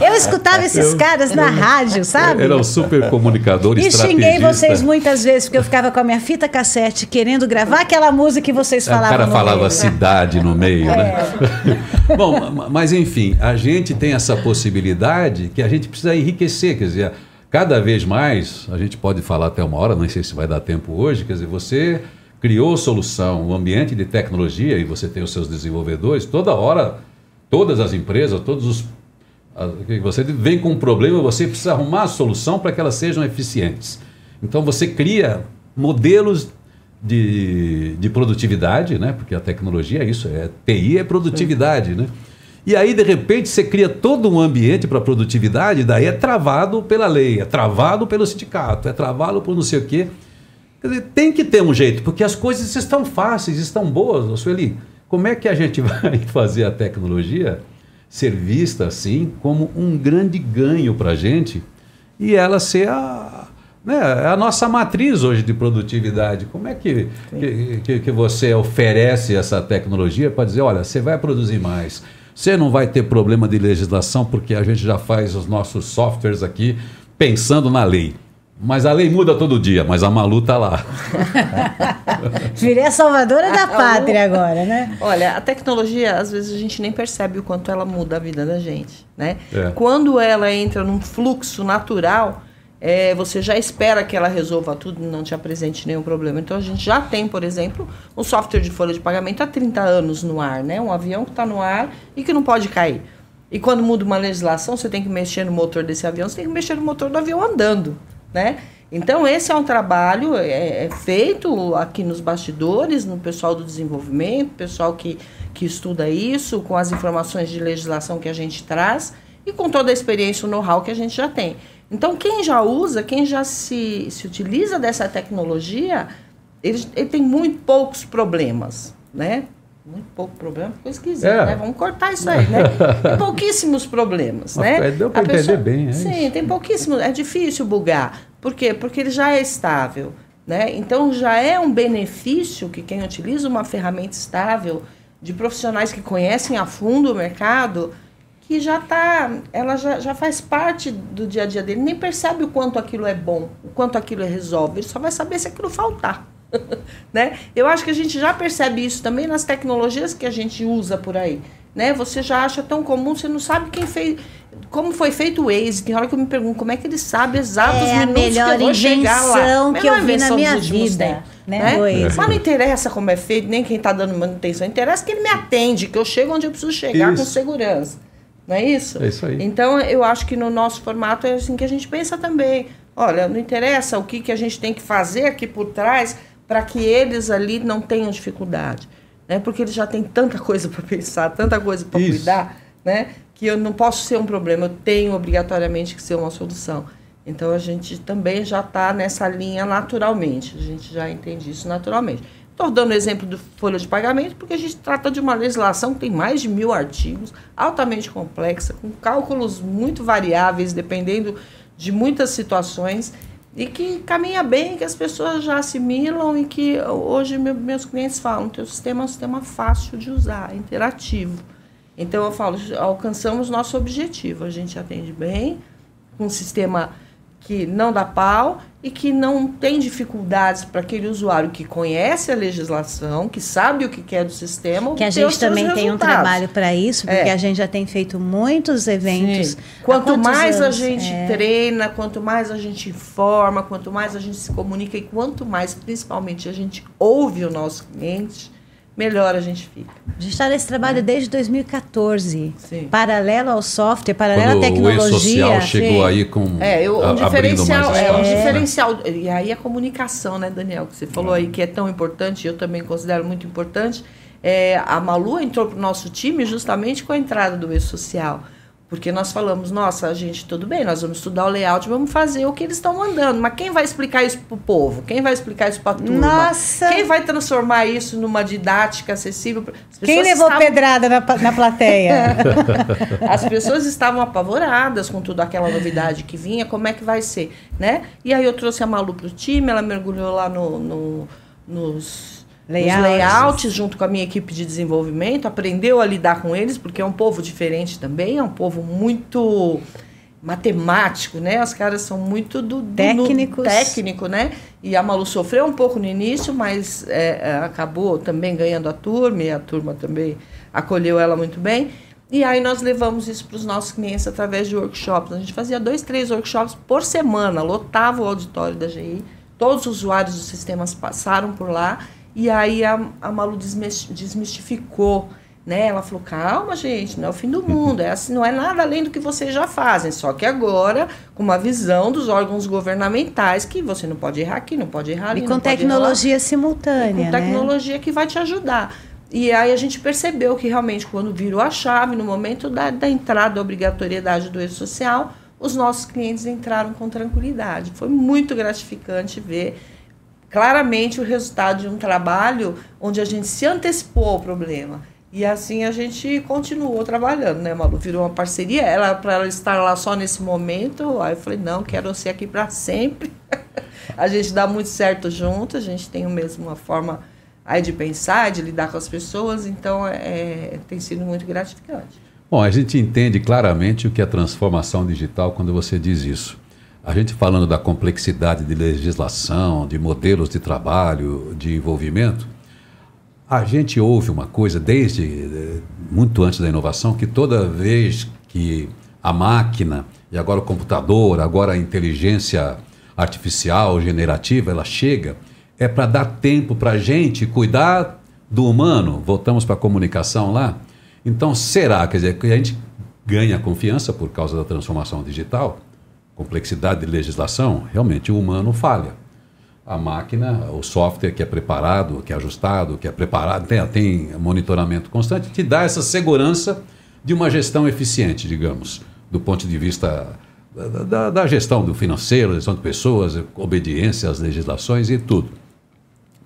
Eu escutava esses caras na rádio, sabe? Era um super comunicador, E xinguei vocês muitas vezes, porque eu ficava com a minha fita cassete querendo gravar aquela música que vocês É, O falavam. cara no falava meio. cidade no meio, né? É. Bom, ma- mas enfim, a gente tem essa possibilidade que a gente precisa enriquecer, quer dizer, cada vez mais, a gente pode falar até uma hora, não sei se vai dar tempo hoje, quer dizer, você criou solução, um ambiente de tecnologia e você tem os seus desenvolvedores, toda hora, todas as empresas, todos os você vem com um problema, você precisa arrumar a solução para que elas sejam eficientes. Então você cria modelos de, de produtividade, né? Porque a tecnologia é isso, é TI é produtividade, né? E aí, de repente, você cria todo um ambiente para produtividade, daí é travado pela lei, é travado pelo sindicato, é travado por não sei o quê. Quer dizer, tem que ter um jeito, porque as coisas estão fáceis, estão boas, Sueli. Como é que a gente vai fazer a tecnologia ser vista assim como um grande ganho para a gente e ela ser a, né, a nossa matriz hoje de produtividade? Como é que, que, que você oferece essa tecnologia para dizer, olha, você vai produzir mais, você não vai ter problema de legislação porque a gente já faz os nossos softwares aqui pensando na lei. Mas a lei muda todo dia, mas a Malu tá lá. Virei a salvadora da pátria agora, né? Olha, a tecnologia, às vezes a gente nem percebe o quanto ela muda a vida da gente, né? É. Quando ela entra num fluxo natural, é, você já espera que ela resolva tudo e não te apresente nenhum problema. Então a gente já tem, por exemplo, um software de folha de pagamento há 30 anos no ar, né? Um avião que está no ar e que não pode cair. E quando muda uma legislação, você tem que mexer no motor desse avião, você tem que mexer no motor do avião andando né? Então, esse é um trabalho é, é, feito aqui nos bastidores, no pessoal do desenvolvimento, pessoal que, que estuda isso, com as informações de legislação que a gente traz e com toda a experiência, o know-how que a gente já tem. Então, quem já usa, quem já se, se utiliza dessa tecnologia, ele, ele tem muito poucos problemas, né? Muito pouco problema, ficou esquisito, É. né? Vamos cortar isso aí, né? Tem pouquíssimos problemas, né? É, deu pra A entender bem, é Sim, isso. tem pouquíssimos. É difícil bugar. Por quê? Porque ele já é estável, né? Então já é um benefício que quem utiliza uma ferramenta estável de profissionais que conhecem a fundo o mercado, que já tá, ela já, já faz parte do dia a dia dele, nem percebe o quanto aquilo é bom, o quanto aquilo resolve, ele só vai saber se aquilo faltar. né? Eu acho que a gente já percebe isso também nas tecnologias que a gente usa por aí. Né? Você já acha tão comum, você não sabe quem fez, como foi feito o Waze. Tem hora que eu me pergunto como é que ele sabe exatos É a minutos que melhor eu vou chegar lá. invenção que Melhor eu vi na minha vida, tempos, né? né? Mas não interessa como é feito, nem quem está dando manutenção. Interessa que ele me atende, que eu chego onde eu preciso chegar Isso. com segurança. Não é isso? É isso aí. Então, eu acho que no nosso formato é assim que a gente pensa também. Olha, não interessa o que, que a gente tem que fazer aqui por trás para que eles ali não tenham dificuldade. Né? Porque eles já têm tanta coisa para pensar, tanta coisa para cuidar, né? que eu não posso ser um problema, eu tenho obrigatoriamente que ser uma solução. Então, a gente também já está nessa linha naturalmente, a gente já entende isso naturalmente. Estou dando exemplo do folha de pagamento, porque a gente trata de uma legislação que tem mais de mil artigos, altamente complexa, com cálculos muito variáveis, dependendo de muitas situações, e que caminha bem, que as pessoas já assimilam e que hoje me- meus clientes falam, teu sistema é um sistema fácil de usar, é interativo. Então eu falo, alcançamos nosso objetivo, a gente atende bem, com um sistema que não dá pau e que não tem dificuldades para aquele usuário que conhece a legislação, que sabe o que quer do sistema, Que a gente também tem um trabalho para isso, porque É. a gente já tem feito muitos eventos. Sim. Quanto mais a anos? gente É. treina, quanto mais a gente informa, quanto mais a gente se comunica e quanto mais, principalmente, a gente ouve o nosso cliente, melhor a gente fica. A gente está nesse trabalho desde 2014. Sim. Paralelo ao software, paralelo à Quando o tecnologia. e-social chegou sim. aí com É, eu, a- um abrindo diferencial, mais é, um né? diferencial. E aí a comunicação, né, Daniel, que você falou aí que é tão importante, eu também considero muito importante. É, a Malu entrou para o nosso time justamente com a entrada do e-social. Porque nós falamos, nossa, gente, tudo bem, nós vamos estudar o layout, vamos fazer o que eles estão mandando. Mas quem vai explicar isso para o povo? Quem vai explicar isso para a turma? Nossa! Quem vai transformar isso numa didática acessível? As Quem levou estavam- pedrada na, na plateia? as pessoas estavam apavoradas com toda aquela novidade que vinha, como é que vai ser, né? E aí eu trouxe a Malu para o time, ela mergulhou lá no, no- nos, Layouts. nos layouts junto com a minha equipe de desenvolvimento, aprendeu a lidar com eles, porque é um povo diferente também, é um povo muito matemático, né? Os caras são muito do, do Técnicos. técnico, né? E a Malu sofreu um pouco no início, mas é, é, acabou também ganhando a turma e a turma também acolheu ela muito bem. E aí nós levamos isso para os nossos clientes através de workshops. A gente fazia dois, três workshops por semana, lotava o auditório da GI, todos os usuários dos sistemas passaram por lá, e aí a, a Malu desmis- desmistificou Né? Ela falou, calma, gente, não é o fim do mundo, é assim, não é nada além do que vocês já fazem, só que agora com uma visão dos órgãos governamentais que você não pode errar aqui, não pode errar ali. E com tecnologia simultânea. E com né? tecnologia que vai te ajudar. E aí a gente percebeu que realmente quando virou a chave, no momento da, da entrada da obrigatoriedade do eixo social, os nossos clientes entraram com tranquilidade. Foi muito gratificante ver claramente o resultado de um trabalho onde a gente se antecipou ao problema. E assim a gente continuou trabalhando, né, Malu? Virou uma parceria. Ela, para ela estar lá só nesse momento, aí eu falei, não, quero ser aqui para sempre. a gente dá muito certo junto, a gente tem o mesmo uma forma aí de pensar, de lidar com as pessoas, então é, tem sido muito gratificante. Bom, a gente entende claramente o que é transformação digital quando você diz isso. A gente falando da complexidade de legislação, de modelos de trabalho, de envolvimento, a gente ouve uma coisa desde eh, muito antes da inovação, que toda vez que a máquina, e agora o computador, agora a inteligência artificial, generativa, ela chega, é para dar tempo para a gente cuidar do humano. Voltamos para a comunicação lá. Então, será, quer dizer, que a gente ganha confiança por causa da transformação digital, complexidade de legislação, realmente o humano falha a máquina, o software que é preparado, que é ajustado, que é preparado, tem, tem monitoramento constante, te dá essa segurança de uma gestão eficiente, digamos, do ponto de vista da, da, da gestão do financeiro, gestão de pessoas, obediência às legislações e tudo.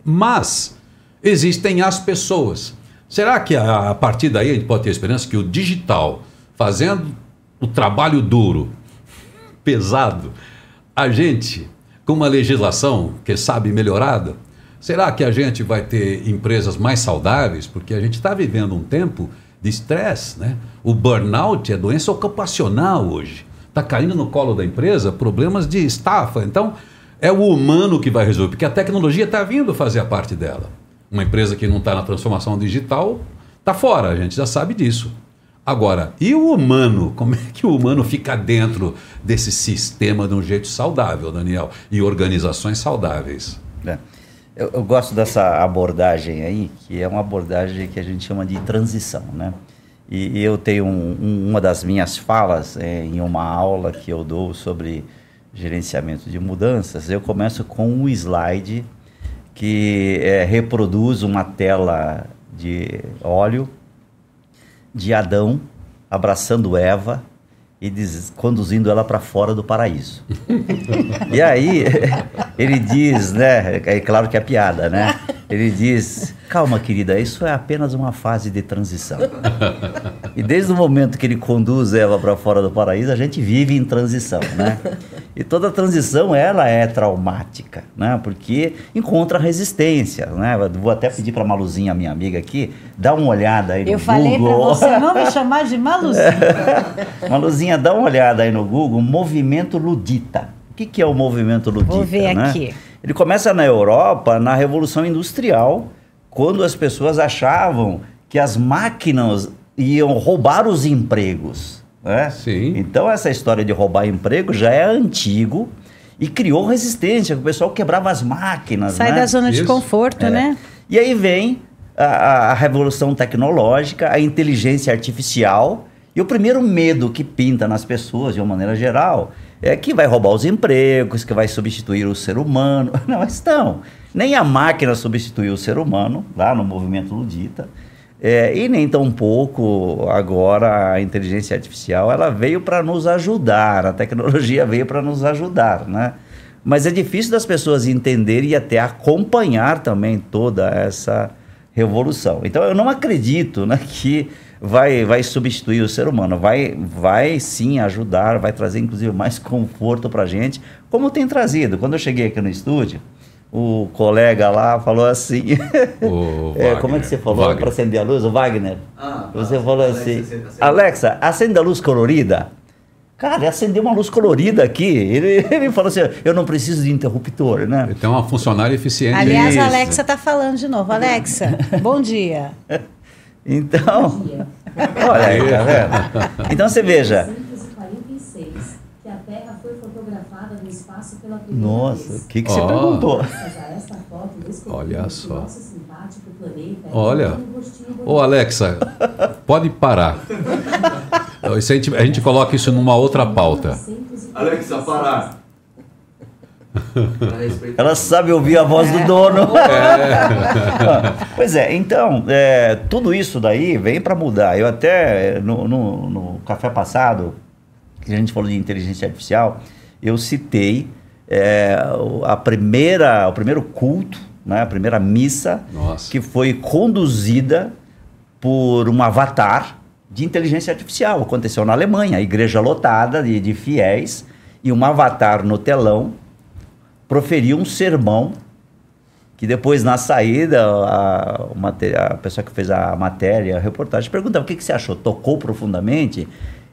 Mas existem as pessoas. Será que a, a partir daí a gente pode ter esperança que o digital, fazendo o trabalho duro, pesado, a gente com uma legislação, que sabe, melhorada, será que a gente vai ter empresas mais saudáveis? Porque a gente está vivendo um tempo de estresse, né? O burnout é doença ocupacional hoje. Está caindo no colo da empresa problemas de estafa. Então, é o humano que vai resolver, porque a tecnologia está vindo fazer a parte dela. Uma empresa que não está na transformação digital está fora, a gente já sabe disso. Agora, e o humano? Como é que o humano fica dentro desse sistema de um jeito saudável, Daniel? E organizações saudáveis? É. Eu, eu, gosto dessa abordagem aí, que é uma abordagem que a gente chama de transição, né? E, eu tenho um, um, uma das minhas falas é, em uma aula que eu dou sobre gerenciamento de mudanças. Eu começo com um slide que é, reproduz uma tela de óleo de Adão abraçando Eva e diz, conduzindo ela para fora do paraíso. e aí ele diz, né? É claro que é piada, né? Ele diz: calma, querida, isso é apenas uma fase de transição. e desde o momento que ele conduz Eva para fora do paraíso, a gente vive em transição, né? E toda transição ela é traumática, né? Porque encontra resistência, né? Vou até pedir para Maluzinha, minha amiga aqui, dar uma olhada aí no Eu Google. falei para você não me chamar de Maluzinha. Maluzinha, dá uma olhada aí no Google, movimento ludita. O que, que é o movimento ludita? Vou ver né? aqui. Ele começa na Europa, na Revolução Industrial, quando as pessoas achavam que as máquinas iam roubar os empregos. Né? Sim. Então essa história de roubar emprego já é antigo e criou resistência, o pessoal quebrava as máquinas. Sai né? da zona de Isso. conforto, É. né? E aí vem a, a- a revolução tecnológica, a inteligência artificial e o primeiro medo que pinta nas pessoas, de uma maneira geral, é que vai roubar os empregos, que vai substituir o ser humano. Não, mas não. Nem a máquina substituiu o ser humano, lá no movimento ludita. É, e nem tampouco agora a inteligência artificial ela veio para nos ajudar, a tecnologia veio para nos ajudar, né? Mas é difícil das pessoas entenderem e até acompanhar também toda essa revolução. Então eu não acredito né, que vai, vai substituir o ser humano, vai, vai sim ajudar, vai trazer inclusive mais conforto para a gente, como tem trazido. Quando eu cheguei aqui no estúdio, o colega lá falou assim. O É, como é que você falou para acender a luz, o Wagner? Ah, você tá. falou Alexa, assim: acende- acende. Alexa, acenda a luz colorida. Cara, acendeu uma luz colorida aqui. Ele, ele falou assim: eu não preciso de interruptor, né? Então, uma funcionária eficiente. Aliás, a Alexa tá falando de novo. Alexa, bom dia. Então, olha aí, tá vendo? Então você veja, 1946, que a Terra foi fotografada no espaço pela Nossa, o que, que você Ó. perguntou? Olha só. Olha. Ô, Alexa, pode parar. A, gente, a gente coloca isso numa outra pauta. Alexa, parar. Ela sabe ouvir a voz do dono. pois é, então, é, tudo isso daí vem para mudar. Eu até, no, no, no café passado, que a gente falou de inteligência artificial, eu citei é, a primeira, o primeiro culto, né, a primeira missa, Nossa. que foi conduzida por um avatar de inteligência artificial. Aconteceu na Alemanha, a igreja lotada de, de fiéis e um avatar no telão proferiu um sermão que depois na saída a, a pessoa que fez a matéria, a reportagem, perguntava o que, que você achou, tocou profundamente?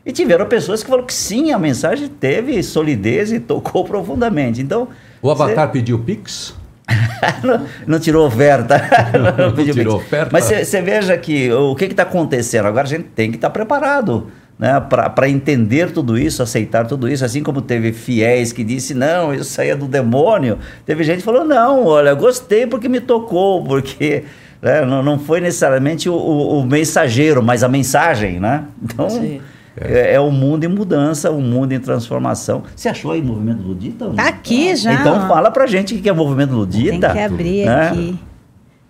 E tiveram pessoas que falaram que sim, a mensagem teve solidez e tocou profundamente. Então, O Avatar pediu Pix? não, não tirou oferta. não pediu tirou pix. oferta. Mas você veja que o que está acontecendo? Agora a gente tem que estar preparado né, para entender tudo isso, aceitar tudo isso. Assim como teve fiéis que disse, não, isso aí é do demônio. Teve gente que falou, não, olha, gostei porque me tocou, porque né, não, não foi necessariamente o, o- o mensageiro, mas a mensagem, né? Então... Sim. É, é um mundo em mudança, um mundo em transformação. Você achou aí movimento ludita? Tá aqui já. Então fala pra gente o que é movimento ludita. Tem que abrir né? aqui.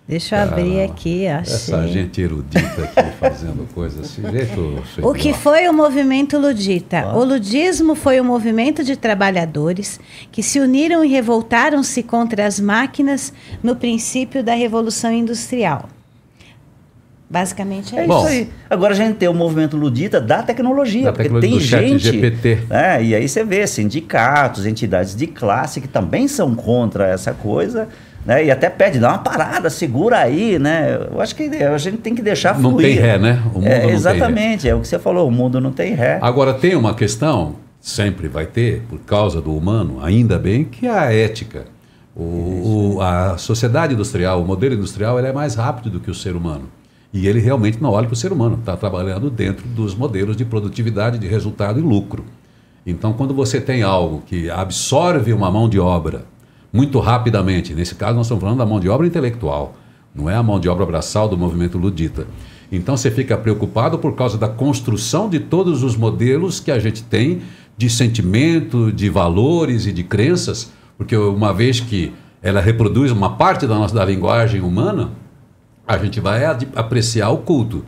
Deixa eu abrir aqui, Essa achei. gente erudita aqui fazendo coisas desse jeito. O que lá. foi o movimento ludita? O ludismo foi um movimento de trabalhadores que se uniram e revoltaram-se contra as máquinas no princípio da Revolução Industrial. Basicamente é É isso. Aí. Agora a gente tem o movimento ludita da tecnologia, Da porque tecnologia tem chat gente. GPT. né, e aí você vê sindicatos, entidades de classe que também são contra essa coisa. Né, e até pede, dá uma parada, segura aí, né? Eu acho que a gente tem que deixar Não fluir. tem ré, né? O mundo É, não tem ré. exatamente, é o que você falou, o mundo não tem ré. Agora, tem uma questão, sempre vai ter, por causa do humano, ainda bem, que é a ética. O, o- a sociedade industrial, o modelo industrial, ele é mais rápido do que o ser humano. E ele realmente não olha para o ser humano, está trabalhando dentro dos modelos de produtividade, de resultado e lucro. Então, quando você tem algo que absorve uma mão de obra muito rapidamente, nesse caso nós estamos falando da mão de obra intelectual, não é a mão de obra braçal do movimento ludita. Então você fica preocupado por causa da construção de todos os modelos que a gente tem de sentimento, de valores e de crenças, porque uma vez que ela reproduz uma parte da nossa da linguagem humana, a gente vai apreciar o culto.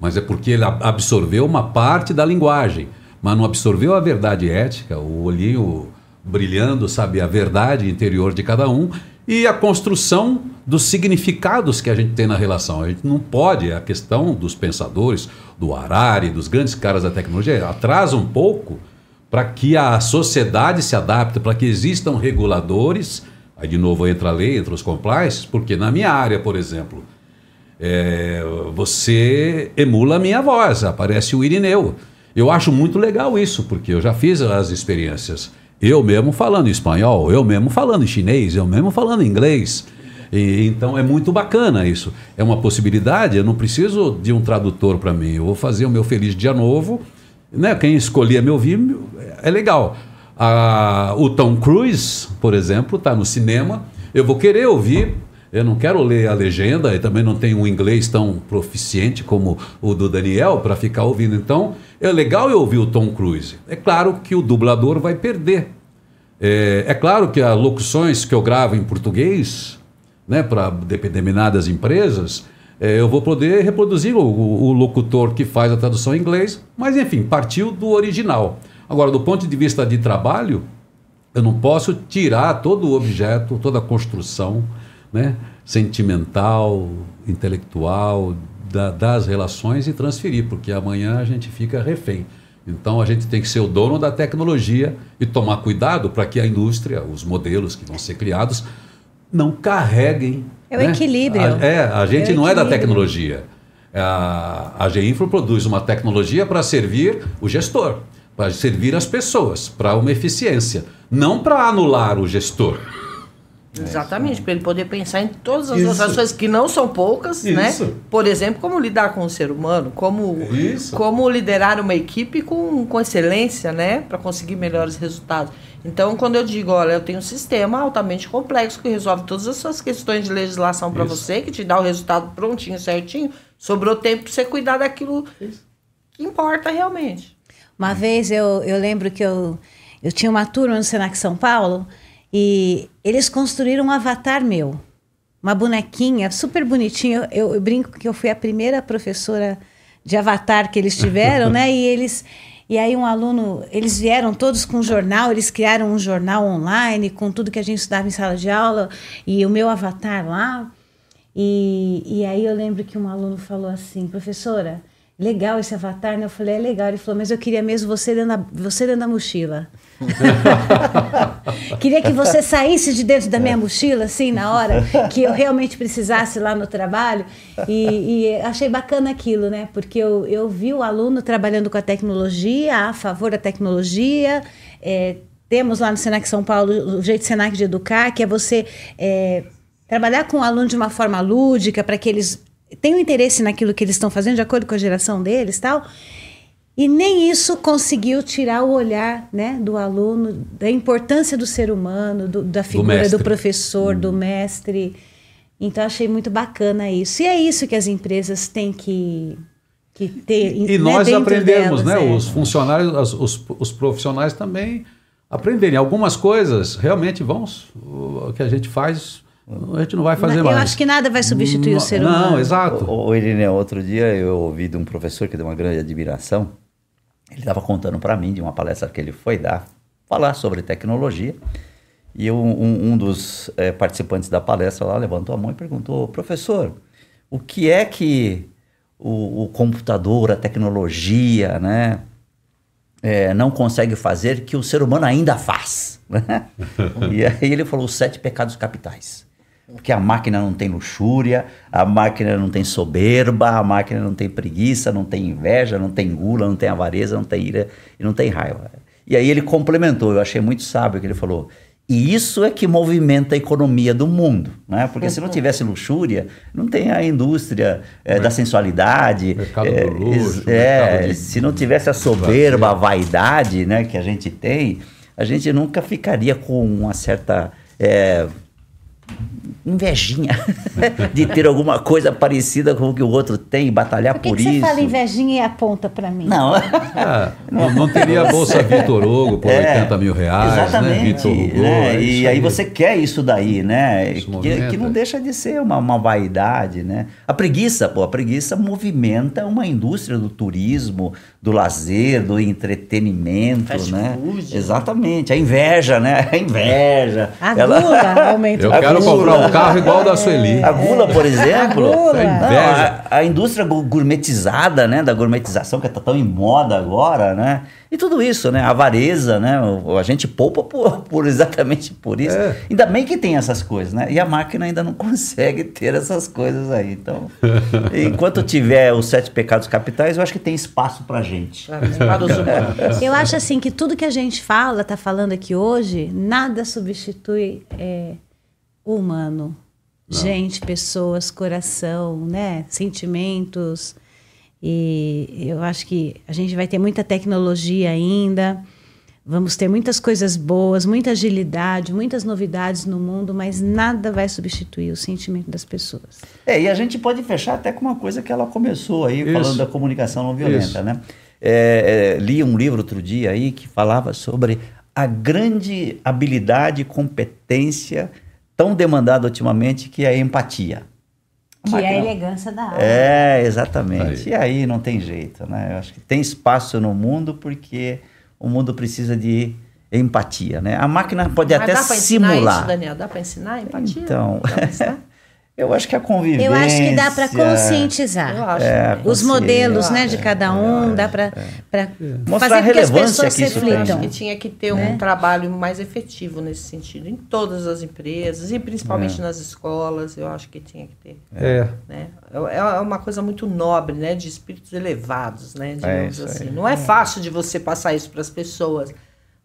Mas é porque ele ab- absorveu uma parte da linguagem, mas não absorveu a verdade ética, o olhinho brilhando, sabe, a verdade interior de cada um e a construção dos significados que a gente tem na relação. A gente não pode, a questão dos pensadores, do Harari, dos grandes caras da tecnologia, atrasa um pouco para que a sociedade se adapte, para que existam reguladores. Aí, de novo, entra a lei, entra os compliance, porque na minha área, por exemplo, é, você emula a minha voz, aparece o Irineu. Eu acho muito legal isso, porque eu já fiz as experiências. Eu mesmo falando espanhol, eu mesmo falando chinês, eu mesmo falando inglês. E, então é muito bacana isso. É uma possibilidade, eu não preciso de um tradutor para mim. Eu vou fazer o meu Feliz Dia Novo. Né? Quem escolher me ouvir é legal. Ah, o Tom Cruise, por exemplo, está no cinema. Eu vou querer ouvir eu não quero ler a legenda e também não tenho um inglês tão proficiente como o do Daniel para ficar ouvindo. Então, é legal eu ouvir o Tom Cruise. É claro que o dublador vai perder. É, é claro que as locuções que eu gravo em português, né, para determinadas empresas, é, eu vou poder reproduzir o, o- o locutor que faz a tradução em inglês, mas enfim, partiu do original. Agora, do ponto de vista de trabalho, eu não posso tirar todo o objeto, toda a construção né, sentimental, intelectual da- das relações e transferir, porque amanhã a gente fica refém. Então a gente tem que ser o dono da tecnologia e tomar cuidado para que a indústria, os modelos que vão ser criados, não carreguem. É o né? equilíbrio. A- é, a gente É não é da tecnologia. A, a produz uma tecnologia para servir o gestor, para servir as pessoas, para uma eficiência, não para anular o gestor. Exatamente, para ele poder pensar em todas as Isso. outras coisas que não são poucas, né? Isso. Por exemplo, como lidar com o ser humano, como, Isso. como liderar uma equipe com, com excelência, né? Para conseguir melhores resultados. Então, quando eu digo, olha, eu tenho um sistema altamente complexo que resolve todas as suas questões de legislação para você, que te dá o resultado prontinho, certinho, sobrou tempo para você cuidar daquilo que importa realmente. Uma vez eu, eu lembro que eu, eu tinha uma turma no Senac São Paulo e eles construíram um avatar meu. Uma bonequinha super bonitinha. Eu, eu brinco que eu fui a primeira professora de avatar que eles tiveram, né? E eles. E aí um aluno, eles vieram todos com um jornal, eles criaram um jornal online com tudo que a gente estudava em sala de aula e o meu avatar lá. E, e aí eu lembro que um aluno falou assim, professora, legal esse avatar, né? Eu falei, é legal. Ele falou, mas eu queria mesmo você dentro da, você dentro da mochila. queria que você saísse de dentro da minha mochila, assim, na hora que eu realmente precisasse lá no trabalho. E, e achei bacana aquilo, né? Porque eu, eu vi o aluno trabalhando com a tecnologia, a favor da tecnologia. É, temos lá no Senac São Paulo o jeito Senac de educar, que é você é, trabalhar com o aluno de uma forma lúdica, para que eles tenham interesse naquilo que eles estão fazendo, de acordo com a geração deles tal. E nem isso conseguiu tirar o olhar né, do aluno, da importância do ser humano, do, da figura do, mestre. professor, do mestre. Então, achei muito bacana isso. E é isso que as empresas têm que, que ter. E né, nós aprendemos, delas, né? é. Os funcionários, as- os, os profissionais também aprenderem. Algumas coisas realmente vão, o que a gente faz, a gente não vai fazer eu mais. acho que nada vai substituir não, o ser não, humano. exato. Ô, ô, Irineu, outro dia eu ouvi de um professor que deu uma grande admiração. Ele estava contando para mim de uma palestra que ele foi dar, falar sobre tecnologia. E um, um dos eh, participantes da palestra lá levantou a mão e perguntou: professor, o que é que o, o computador, a tecnologia, né, eh, não consegue fazer que o ser humano ainda faz? e aí ele falou: os sete pecados capitais. Porque a máquina não tem luxúria, a máquina não tem soberba, a máquina não tem preguiça, não tem inveja, não tem gula, não tem avareza, não tem ira e não tem raiva. E aí ele complementou, eu achei muito sábio que ele falou. E isso é que movimenta a economia do mundo, né? Porque se não tivesse luxúria, não tem a indústria eh, da sensualidade. Mercado eh, do luxo, é, mercado de- se não tivesse a soberba, a vaidade, né, que a gente tem, a gente nunca ficaria com uma certa eh, invejinha de ter alguma coisa parecida com o que o outro tem, e batalhar Por que, por que isso. você fala invejinha e aponta para mim? Não. É, não, não teria a Bolsa Vitor Hugo por É, 80 mil reais, Exatamente. né? Vitor Hugo. né? é E isso aí você quer isso daí, né? Isso Que, que não deixa de ser uma, uma vaidade, né? A preguiça, pô, a preguiça movimenta uma indústria do turismo, do lazer, do entretenimento, Fast né? food. Exatamente. A inveja, né? A inveja. A Ela- gula aumenta. Eu A quero gula. comprar um carro igual o da Sueli. A gula, por exemplo. A gula. Essa Não, a, a indústria gourmetizada, né, da gourmetização que está tão em moda agora, né? E tudo isso, né? A avareza, né? o- A gente poupa por, por exatamente por isso. É. Ainda bem que tem essas coisas, né? E a máquina ainda não consegue ter essas coisas aí. Então, enquanto tiver os sete pecados capitais, eu acho que tem espaço pra gente. Eu acho assim que tudo que a gente fala, tá falando aqui hoje, nada substitui é, humano. Gente, pessoas, coração, né? Sentimentos. E eu acho que a gente vai ter muita tecnologia ainda. Vamos ter muitas coisas boas, muita agilidade, muitas novidades no mundo, mas nada vai substituir o sentimento das pessoas. É, e a gente pode fechar até com uma coisa que ela começou aí, Isso. falando da comunicação não violenta, Isso. né? É, é, li um livro outro dia aí que falava sobre a grande habilidade e competência tão demandada ultimamente que é a empatia. A Que é a elegância da alma. É, exatamente. Aí. E aí não tem jeito, né? Eu acho que tem espaço no mundo porque o mundo precisa de empatia, né? A máquina pode Mas até dá para ensinar simular. isso, Daniel? Dá para ensinar empatia? Então, Dá pra ensinar? eu acho que a convivência... Eu acho que dá para conscientizar. Eu acho. É. Os modelos né, é, de cada um, dá para Mostrar fazer a com que as relevância pessoas que isso tem. reflitam. que tinha que ter Né? um trabalho mais efetivo nesse sentido, em todas as empresas, e principalmente nas escolas, eu acho que tinha que ter. É. Né? É é uma coisa muito nobre, né? de espíritos elevados, né? digamos assim. aí. Não é fácil de você passar isso para as pessoas,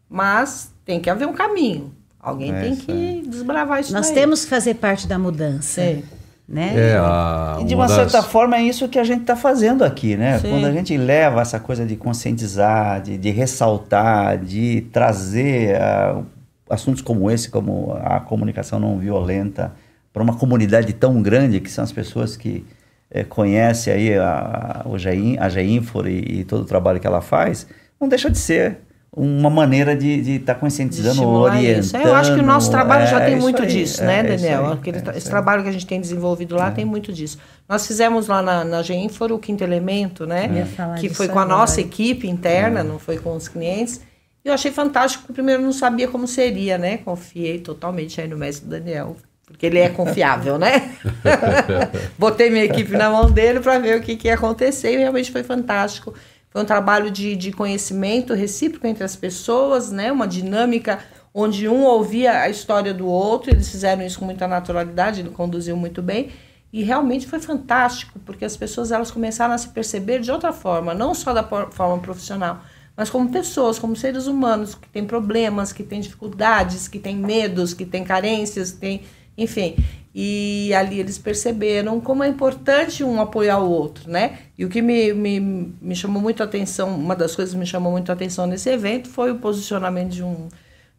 mas tem que haver um caminho. Alguém É tem que desbravar isso Nós daí. temos que fazer parte da mudança. Sim. Né? É, a, E de uma das- certa forma é isso que a gente está fazendo aqui, né? Sim. Quando a gente leva essa coisa de conscientizar, de, de ressaltar, de trazer ah, assuntos como esse, como a comunicação não violenta, para uma comunidade tão grande que são as pessoas que eh, conhecem aí a, a, a GEINFOR e, e todo o trabalho que ela faz, não deixa de ser uma maneira de estar De conscientizando, orientando. isso. Eu acho que o nosso trabalho já é tem isso muito aí, disso, é, né, é Daniel? aí, é tra- esse trabalho que a gente tem desenvolvido lá tem muito disso. Nós fizemos lá na, na Genfor o quinto elemento, né? Que foi com a agora. nossa equipe interna, não foi com os clientes. E eu achei fantástico, porque primeiro não sabia como seria, né? Confiei totalmente aí no mestre Daniel, porque ele é confiável, né? Botei minha equipe na mão dele para ver o que, que ia acontecer e realmente foi fantástico. Foi um trabalho de, de conhecimento recíproco entre as pessoas, né? Uma dinâmica onde um ouvia a história do outro, eles fizeram isso com muita naturalidade, ele conduziu muito bem. E realmente foi fantástico, porque as pessoas elas começaram a se perceber de outra forma, não só da forma profissional, mas como pessoas, como seres humanos que têm problemas, que têm dificuldades, que têm medos, que têm carências, que têm, enfim. E ali eles perceberam como é importante um apoiar o outro, né? E o que me, me, me chamou muito a atenção, uma das coisas que me chamou muito a atenção nesse evento foi o posicionamento de um,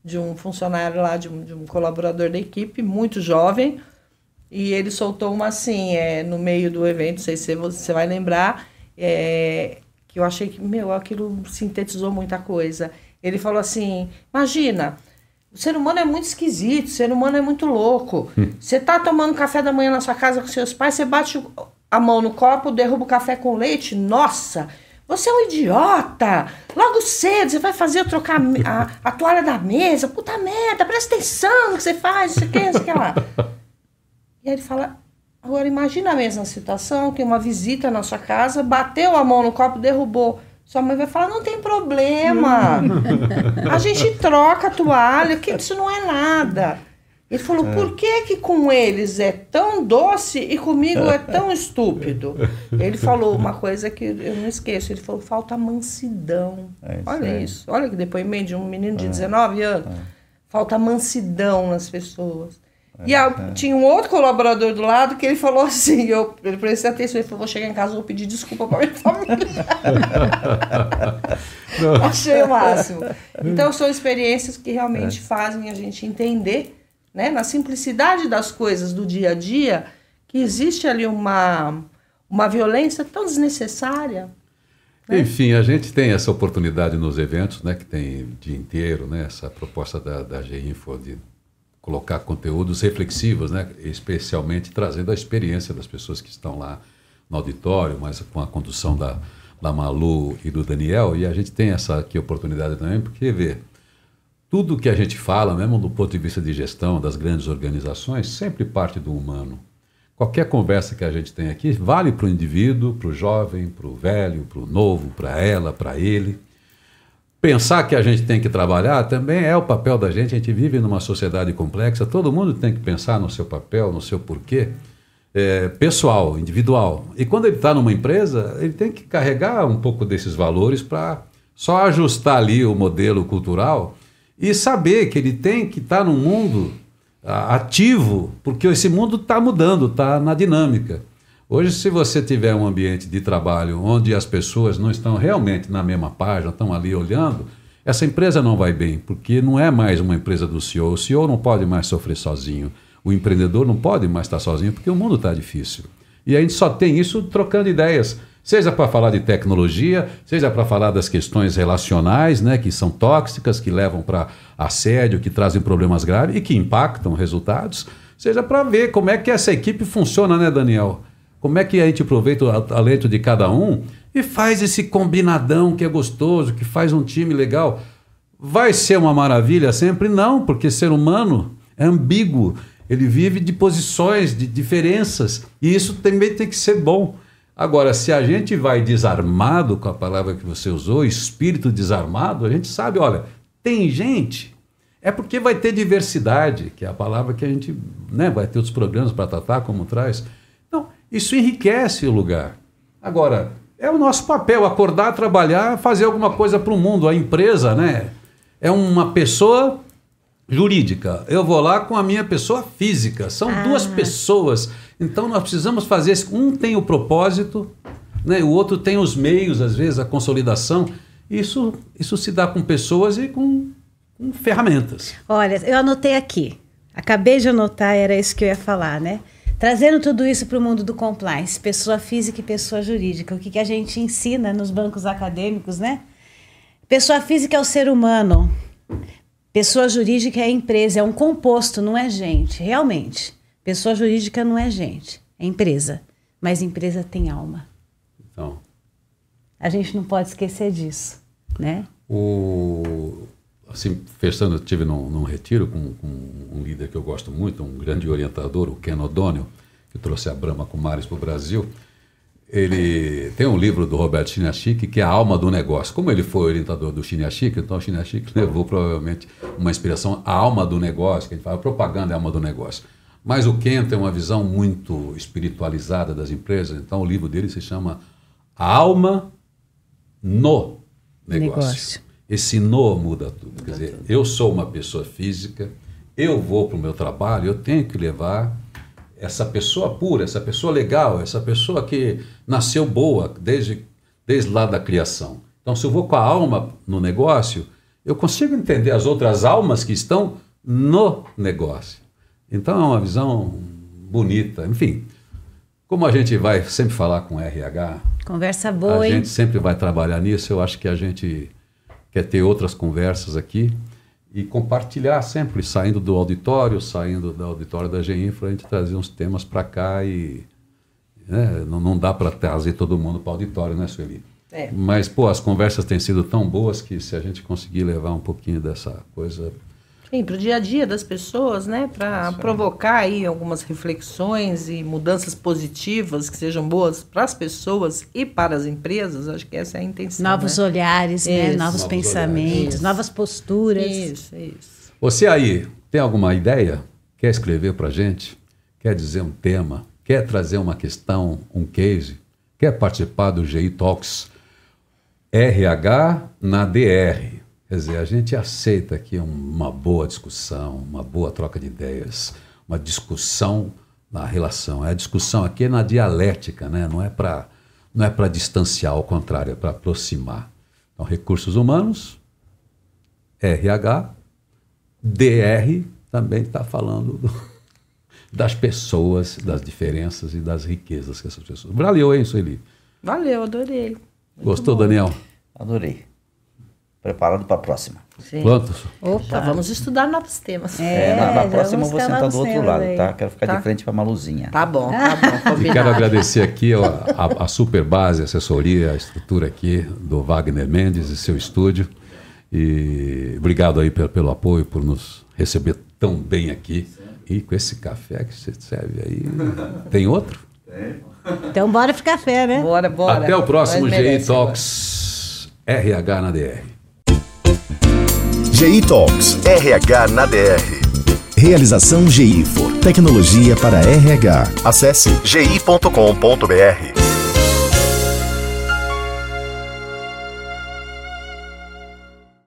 de um funcionário lá, de um, de um colaborador da equipe, muito jovem, e ele soltou uma assim, é, no meio do evento, não sei se você vai lembrar, é, que eu achei que, meu, aquilo sintetizou muita coisa. Ele falou assim: imagina, o ser humano é muito esquisito, o ser humano é muito louco. Você tá tomando café da manhã na sua casa com seus pais, você bate a mão no copo, derruba o café com leite, nossa! Você é um idiota! Logo cedo você vai fazer eu trocar a, a toalha da mesa. Puta merda, presta atenção no que você faz, isso aqui, isso aqui lá. E aí ele fala: agora imagina a mesma situação, tem uma visita na sua casa, bateu a mão no copo, derrubou. Sua mãe vai falar: não tem problema. A gente troca a toalha, que isso não é nada. Ele falou: por que que com eles é tão doce e comigo é tão estúpido? Ele falou uma coisa que eu não esqueço: ele falou, falta mansidão. É isso olha aí. isso, olha que depoimento de um menino de 19 anos. Falta mansidão nas pessoas. E a- tinha um outro colaborador do lado que ele falou assim, eu, ele prestei atenção, ele falou, vou chegar em casa vou pedir desculpa para minha família. Achei o máximo. Então são experiências que realmente fazem a gente entender, né, na simplicidade das coisas do dia a dia, que existe ali uma, uma violência tão desnecessária. né? Enfim, a gente tem essa oportunidade nos eventos, né, que tem o dia inteiro, né, essa proposta da, da GINFO de colocar conteúdos reflexivos, né, especialmente trazendo a experiência das pessoas que estão lá no auditório, mas com a condução da, da Malu e do Daniel, e a gente tem essa aqui oportunidade também, porque vê, tudo que a gente fala, mesmo do ponto de vista de gestão das grandes organizações, sempre parte do humano. Qualquer conversa que a gente tem aqui vale para o indivíduo, para o jovem, para o velho, para o novo, para ela, para ele. Pensar que a gente tem que trabalhar também é o papel da gente. A gente vive numa sociedade complexa, todo mundo tem que pensar no seu papel, no seu porquê, é, pessoal, individual. E quando ele está numa empresa, ele tem que carregar um pouco desses valores para só ajustar ali o modelo cultural e saber que ele tem que estar num mundo ah, ativo, porque esse mundo está mudando, está na dinâmica. Hoje, se você tiver um ambiente de trabalho onde as pessoas não estão realmente na mesma página, estão ali olhando, essa empresa não vai bem, porque não é mais uma empresa do CEO. O CEO não pode mais sofrer sozinho. O empreendedor não pode mais estar sozinho, porque o mundo está difícil. E a gente só tem isso trocando ideias, seja para falar de tecnologia, seja para falar das questões relacionais, né, que são tóxicas, que levam para assédio, que trazem problemas graves e que impactam resultados, seja para ver como é que essa equipe funciona, né, Daniel? Como é que a gente aproveita o talento de cada um e faz esse combinadão que é gostoso, que faz um time legal. Vai ser uma maravilha sempre? Não, porque ser humano é ambíguo. Ele vive de posições, de diferenças. E isso também tem que ser bom. Agora, se a gente vai desarmado, com a palavra que você usou, espírito desarmado, a gente sabe, olha, tem gente. É porque vai ter diversidade, que é a palavra que a gente né, vai ter outros programas para tratar, como traz. Isso enriquece o lugar. Agora, é o nosso papel acordar, trabalhar, fazer alguma coisa para o mundo. A empresa, né? É uma pessoa jurídica, eu vou lá com a minha pessoa física. São Ah. duas pessoas. Então nós precisamos fazer. esse- Um tem o propósito, né? o outro tem os meios, às vezes, a consolidação. Isso, isso se dá com pessoas e com, com ferramentas. Olha, eu anotei aqui. Acabei de anotar, era isso que eu ia falar, né? Trazendo tudo isso para o mundo do compliance, pessoa física e pessoa jurídica. O que, que a gente ensina nos bancos acadêmicos, né? Pessoa física é o ser humano. Pessoa jurídica é a empresa, é um composto, não é gente. Realmente. Pessoa jurídica não é gente, é empresa. Mas empresa tem alma. Então, A gente não pode esquecer disso, né? O, assim, fechando, eu estive num, num retiro com, com um líder que eu gosto muito, um grande orientador, o Ken O'Donnell, que trouxe a Brahma Kumaris para o Brasil. Ele tem um livro do Roberto Chiniachik que é a alma do negócio. Como ele foi orientador do Chiniachik, então o Chiniachik levou provavelmente uma inspiração, a alma do negócio, que a gente fala, propaganda é a alma do negócio. Mas o Ken tem uma visão muito espiritualizada das empresas, então o livro dele se chama A Alma no Negócio. Negócio. Esse no muda tudo. Quer dizer, eu sou uma pessoa física, eu vou para o meu trabalho, eu tenho que levar essa pessoa pura, essa pessoa legal, essa pessoa que nasceu boa desde, desde lá da criação. Então, se eu vou com a alma no negócio, eu consigo entender as outras almas que estão no negócio. Então, é uma visão bonita. Enfim, como a gente vai sempre falar com RH, Conversa boa, a hein? gente sempre vai trabalhar nisso. Eu acho que a gente quer ter outras conversas aqui e compartilhar sempre, saindo do auditório, saindo do auditório da GEINFRA, a gente trazer uns temas para cá e né, não, não dá para trazer todo mundo para o auditório, né, Sueli? É. Mas, pô, as conversas têm sido tão boas que se a gente conseguir levar um pouquinho dessa coisa para o dia a dia das pessoas, né? Para provocar aí algumas reflexões e mudanças positivas que sejam boas para as pessoas e para as empresas, acho que essa é a intenção. Novos né? olhares, né? Novos Novos pensamentos, olhares. novas posturas. Isso, isso. Você aí, tem alguma ideia? Quer escrever para a gente? Quer dizer um tema? Quer trazer uma questão, um case? Quer participar do GI Talks RH na DR? Quer dizer, a gente aceita aqui uma boa discussão, uma boa troca de ideias, uma discussão na relação. A discussão aqui é na dialética, né? não é para não é para distanciar, ao contrário, é para aproximar. Então, recursos humanos, RH, DR também está falando do- das pessoas, das diferenças e das riquezas que essas pessoas. Valeu, hein, Sueli? Valeu, adorei. Gostou, Daniel? Adorei. Preparado para a próxima. Sim. Pronto? Opa. Já vamos estudar novos temas. É, na, na já próxima eu vou sentar do outro lado, aí. tá? Quero ficar Tá. de frente para a Maluzinha. Tá bom, tá bom. E quero agradecer aqui ó, a, a super base, a assessoria, a estrutura aqui do Wagner Mendes e seu estúdio. E obrigado aí pelo, pelo apoio, por nos receber tão bem aqui. E com esse café que você serve aí. Tem outro? Então bora pro café, né? Bora, bora. Até o próximo GI. Talks RH na DR. GI Talks, RH na DR. Realização GIFO. Tecnologia para RH. Acesse gi.com.br.